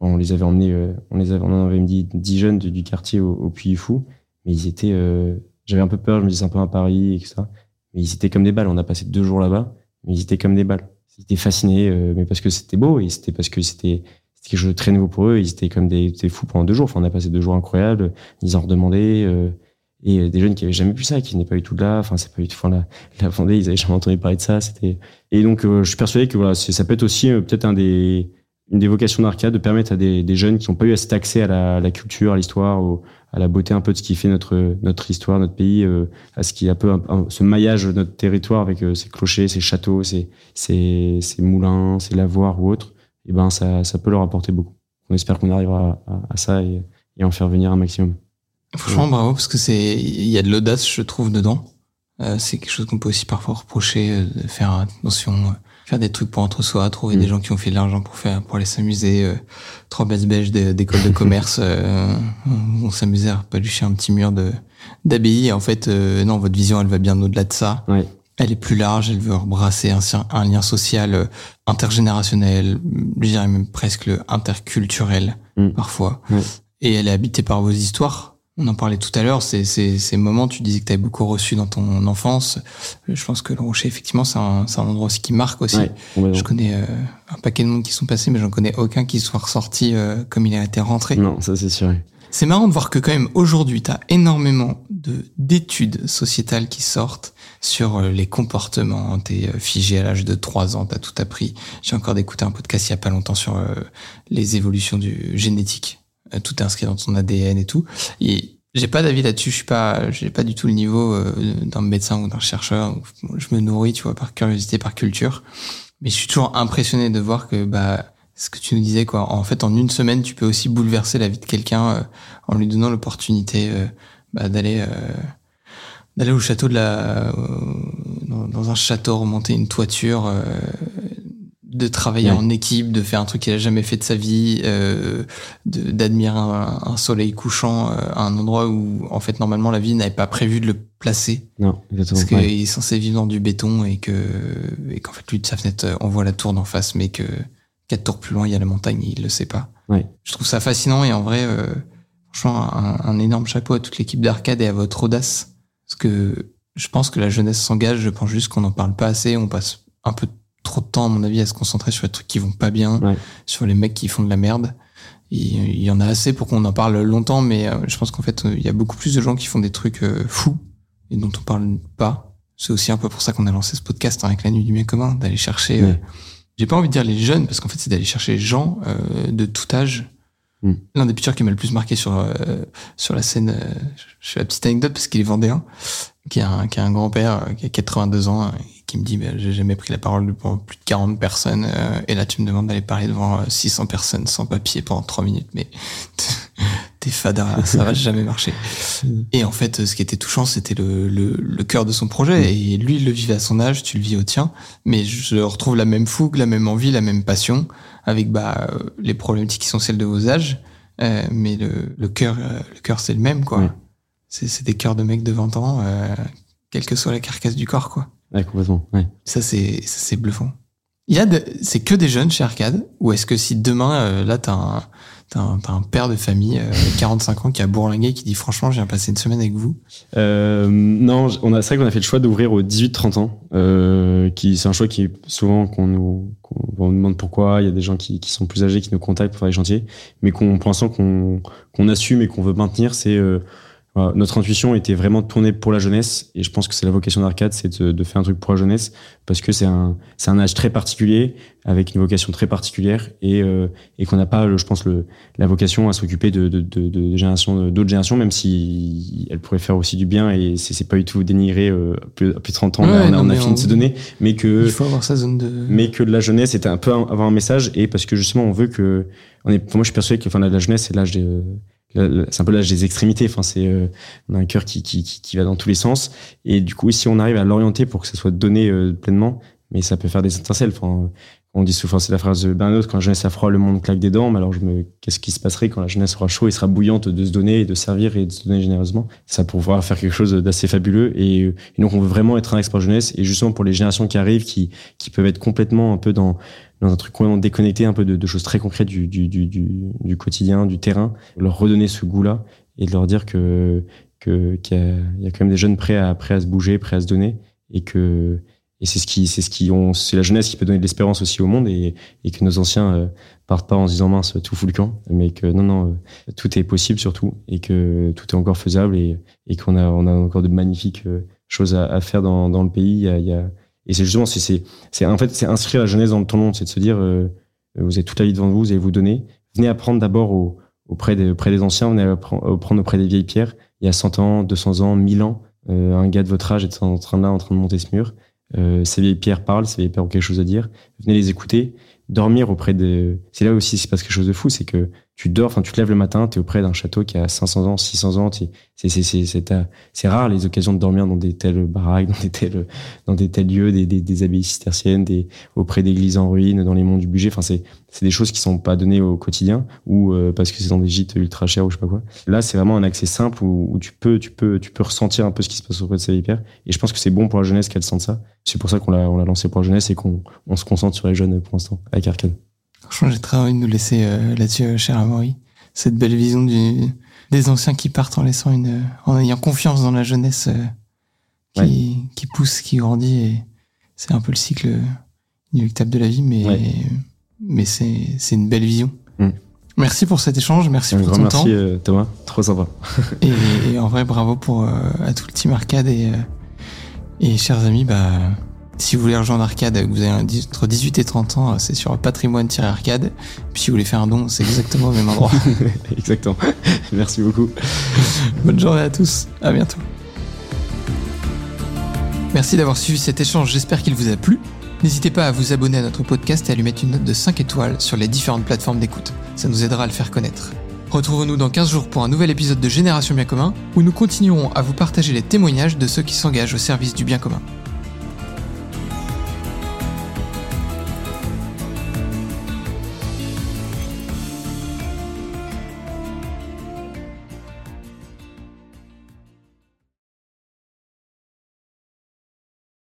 on les avait emmenés, on les avait, on avait dit 10 jeunes du, quartier au, au Puy du Fou, mais ils étaient, j'avais un peu peur, je me disais un peu un Paris et que ça, mais ils étaient comme des balles. On a passé deux jours là-bas, mais ils étaient comme des balles. Ils étaient fascinés, euh, mais parce que c'était beau et c'était parce que c'était quelque chose de très nouveau pour eux. Ils étaient comme des, des fous pendant deux jours. Enfin, on a passé deux jours incroyables. Ils en redemandaient. Euh, et des jeunes qui avaient jamais vu ça, qui n'étaient pas du tout de là. Enfin, c'est pas du tout. Enfin, la, la Vendée, ils avaient jamais entendu parler de ça. C'était. Et donc, euh, je suis persuadé que voilà, ça peut être aussi euh, peut-être un des une des vocations d'Arcade de permettre à des, jeunes qui n'ont pas eu cet accès à la, culture, à l'histoire, à la beauté un peu de ce qui fait notre notre histoire, notre pays, euh, à ce qui est un peu ce maillage de notre territoire avec euh, ses clochers, ses châteaux, ses, moulins, ses lavoirs ou autres. Et ben ça ça peut leur apporter beaucoup. On espère qu'on arrivera à, ça et, en faire venir un maximum. Franchement, bravo, parce que c'est, il y a de l'audace, je trouve, dedans. Euh, c'est quelque chose qu'on peut aussi parfois reprocher, euh, de faire attention, euh, faire des trucs pour entre soi, trouver Mm. des gens qui ont fait de l'argent pour faire, pour aller s'amuser, euh, trois baisses belges d'é- d'école de commerce, euh, on s'amusait à palucher un petit mur de, d'abbaye. En fait, euh, non, votre vision, elle va bien au-delà de ça. Elle est plus large, elle veut embrasser un, un lien social euh, intergénérationnel, je dirais même presque interculturel, Mm. parfois. Et elle est habitée par vos histoires. On en parlait tout à l'heure, ces moments, tu disais que tu avais beaucoup reçu dans ton enfance. Je pense que le Rocher, effectivement, c'est un, un endroit aussi qui marque aussi. Ouais. Je connais euh, un paquet de monde qui sont passés, mais j'en connais aucun qui soit ressorti euh, comme il a été rentré. Non, ça c'est sûr. C'est marrant de voir que quand même aujourd'hui, tu as énormément de d'études sociétales qui sortent sur euh, les comportements. T'es euh, figé à l'âge de 3 ans, t'as tout appris. J'ai encore d'écouter un podcast il y a pas longtemps sur euh, les évolutions du génétique. Tout est inscrit dans ton ADN et tout. Et j'ai pas d'avis là-dessus. Je suis pas, j'ai pas du tout le niveau d'un médecin ou d'un chercheur. Je me nourris, tu vois, par curiosité, par culture. Mais je suis toujours impressionné de voir que, bah, ce que tu nous disais, quoi. En fait, en une semaine, tu peux aussi bouleverser la vie de quelqu'un en lui donnant l'opportunité bah, d'aller d'aller au château de la euh, dans, un château remonter une toiture euh, de travailler en équipe de faire un truc qu'il a jamais fait de sa vie euh, d'admirer un, soleil couchant à un endroit où en fait normalement la vie n'avait pas prévu de le placer. Non exactement parce qu'il est censé vivre dans du béton et que et qu'en fait lui de sa fenêtre on voit la tour d'en face mais que quatre tours plus loin il y a la montagne et il le sait pas. Ouais. je trouve ça fascinant et en vrai franchement un, un énorme chapeau à toute l'équipe d'arcade et à votre audace. Parce que je pense que la jeunesse s'engage, je pense juste qu'on n'en parle pas assez, on passe un peu trop de temps, à mon avis, à se concentrer sur les trucs qui vont pas bien, sur les mecs qui font de la merde. il y en a assez pour qu'on en parle longtemps, mais euh, je pense qu'en fait, il y a beaucoup plus de gens qui font des trucs euh, fous et dont on parle pas. C'est aussi un peu pour ça qu'on a lancé ce podcast hein, avec la nuit du bien commun, d'aller chercher. Euh, j'ai pas envie de dire les jeunes, parce qu'en fait, c'est d'aller chercher les gens de tout âge Hmm. L'un des pitchers qui m'a le plus marqué sur euh, sur la scène, euh, je fais la petite anecdote parce qu'il est vendéen, qui a un, qui a un grand-père euh, qui a 82 ans qui me dit bah, j'ai jamais pris la parole devant plus de 40 personnes et là tu me demandes d'aller parler devant 600 personnes sans papier pendant 3 minutes mais t'es fada ça va jamais marcher et en fait ce qui était touchant c'était le, le, le cœur de son projet hmm. et lui il le vivait à son âge tu le vis au tien mais je retrouve la même fougue la même envie la même passion avec bah, euh, les problématiques qui sont celles de vos âges, euh, mais le, le cœur, euh, le cœur c'est le même quoi. C'est des cœurs de mecs de 20 ans, euh, quelle que soit la carcasse du corps quoi. Ouais, complètement. Ouais. Ça c'est c'est bluffant. Il y a c'est que des jeunes chez Arcade ou est-ce que si demain là t'as un T'as un, un, père de famille, euh, 45 ans, qui a bourlingué, qui dit franchement, je viens passer une semaine avec vous? Euh, non, on a, c'est vrai qu'on a fait le choix d'ouvrir aux 18-30 ans. Euh, qui, c'est un choix qui est souvent qu'on nous, qu'on, nous demande pourquoi. Il y a des gens qui, qui, sont plus âgés qui nous contactent pour faire les chantiers, mais qu'on, pour l'instant, qu'on, qu'on assume et qu'on veut maintenir, c'est euh, notre intuition était vraiment tournée pour la jeunesse et je pense que c'est la vocation d'Arcade, c'est de, de, faire un truc pour la jeunesse parce que c'est un, c'est un âge très particulier avec une vocation très particulière et, euh, et qu'on n'a pas, je pense, le, la vocation à s'occuper de, de, de, de générations, d'autres générations, même si elle pourrait faire aussi du bien et c'est, c'est pas du tout dénigrer euh, plus, plus de 30 ans, on a, on a fini de se donner, mais que il faut avoir sa zone de, mais que la jeunesse était un peu avoir un message et parce que justement on veut que, on est, moi je suis persuadé que enfin la jeunesse c'est l'âge de c'est un peu l'âge des extrémités. Enfin, c'est euh, on a un cœur qui, qui, qui, va dans tous les sens. Et du coup, si on arrive à l'orienter pour que ça soit donné euh, pleinement, mais ça peut faire des étincelles. Enfin, on dit souvent, c'est la phrase de Bernard, quand la jeunesse a froid, le monde claque des dents. Mais alors, je me, qu'est-ce qui se passerait quand la jeunesse sera chaud et sera bouillante de se donner et de servir et de se donner généreusement? Ça pourra faire quelque chose d'assez fabuleux. Et, et, donc, on veut vraiment être un expert jeunesse. Et justement, pour les générations qui arrivent, qui, qui peuvent être complètement un peu dans, dans un truc complètement déconnecté, un peu de, de choses très concrètes du, du, du, du, quotidien, du terrain, leur redonner ce goût-là et de leur dire que qu'il y, a, y a quand même des jeunes prêts à, prêts à se bouger, prêts à se donner et que et c'est ce qui c'est ce qui ont c'est la jeunesse qui peut donner de l'espérance aussi au monde et, et que nos anciens euh, partent pas en se disant mince tout fout le camp mais que non non euh, tout est possible surtout et que tout est encore faisable et, et qu'on a on a encore de magnifiques euh, choses à, à faire dans, dans le pays. Il y a, il y a et c'est justement, c'est, c'est, en fait, c'est inscrire la jeunesse dans temps long, c'est de se dire, euh, vous avez toute la vie devant vous, vous allez vous donner. Venez apprendre d'abord auprès, des, auprès des anciens, venez apprendre auprès des vieilles pierres. Il y a 100 ans, 200 ans, 1000 ans, euh, un gars de votre âge est en train là, en train de monter ce mur. Euh, ces vieilles pierres parlent, ces vieilles pierres ont quelque chose à dire. Venez les écouter, dormir auprès de. C'est là aussi, c'est passe quelque chose de fou, c'est que tu dors, enfin, tu te lèves le matin, tu es auprès d'un château qui a 500 ans, 600 ans. C'est, rare les occasions de dormir dans des telles baraques, dans des tels, dans des tels lieux, des, des, des abbayes cisterciennes, des, auprès d'églises en ruine, dans les monts du budget. Enfin, c'est, des choses qui sont pas données au quotidien ou euh, parce que c'est dans des gîtes ultra chers ou je sais pas quoi. Là, c'est vraiment un accès simple où, où, tu peux, tu peux, tu peux ressentir un peu ce qui se passe auprès de ces hyper. Et je pense que c'est bon pour la jeunesse qu'elle sente ça. C'est pour ça qu'on l'a, lancé pour la jeunesse et qu'on, on se concentre sur les jeunes pour l'instant avec Arcade. Franchement, j'ai très envie de nous laisser euh, là-dessus, euh, cher Amaury. Cette belle vision du, des anciens qui partent en laissant une, en ayant confiance dans la jeunesse euh, qui, qui pousse, qui grandit. Et c'est un peu le cycle inéluctable de la vie, mais, mais c'est, c'est une belle vision. Mm. Merci pour cet échange, merci Un pour ton merci temps. euh, Thomas, trop sympa. Et, et en vrai, bravo pour euh, à tout le team Arcade et, euh, et chers amis, bah, si vous voulez rejoindre Arcade, que vous avez un entre 18 et 30 ans, c'est sur patrimoine-arcade. Puis si vous voulez faire un don, c'est exactement au même endroit. Exactement. Merci beaucoup. Bonne journée à tous, à bientôt. Merci d'avoir suivi cet échange, j'espère qu'il vous a plu. N'hésitez pas à vous abonner à notre podcast et à lui mettre une note de 5 étoiles sur les différentes plateformes d'écoute. Ça nous aidera à le faire connaître. Retrouvons-nous dans 15 jours pour un nouvel épisode de Génération Bien Commun, où nous continuerons à vous partager les témoignages de ceux qui s'engagent au service du bien commun.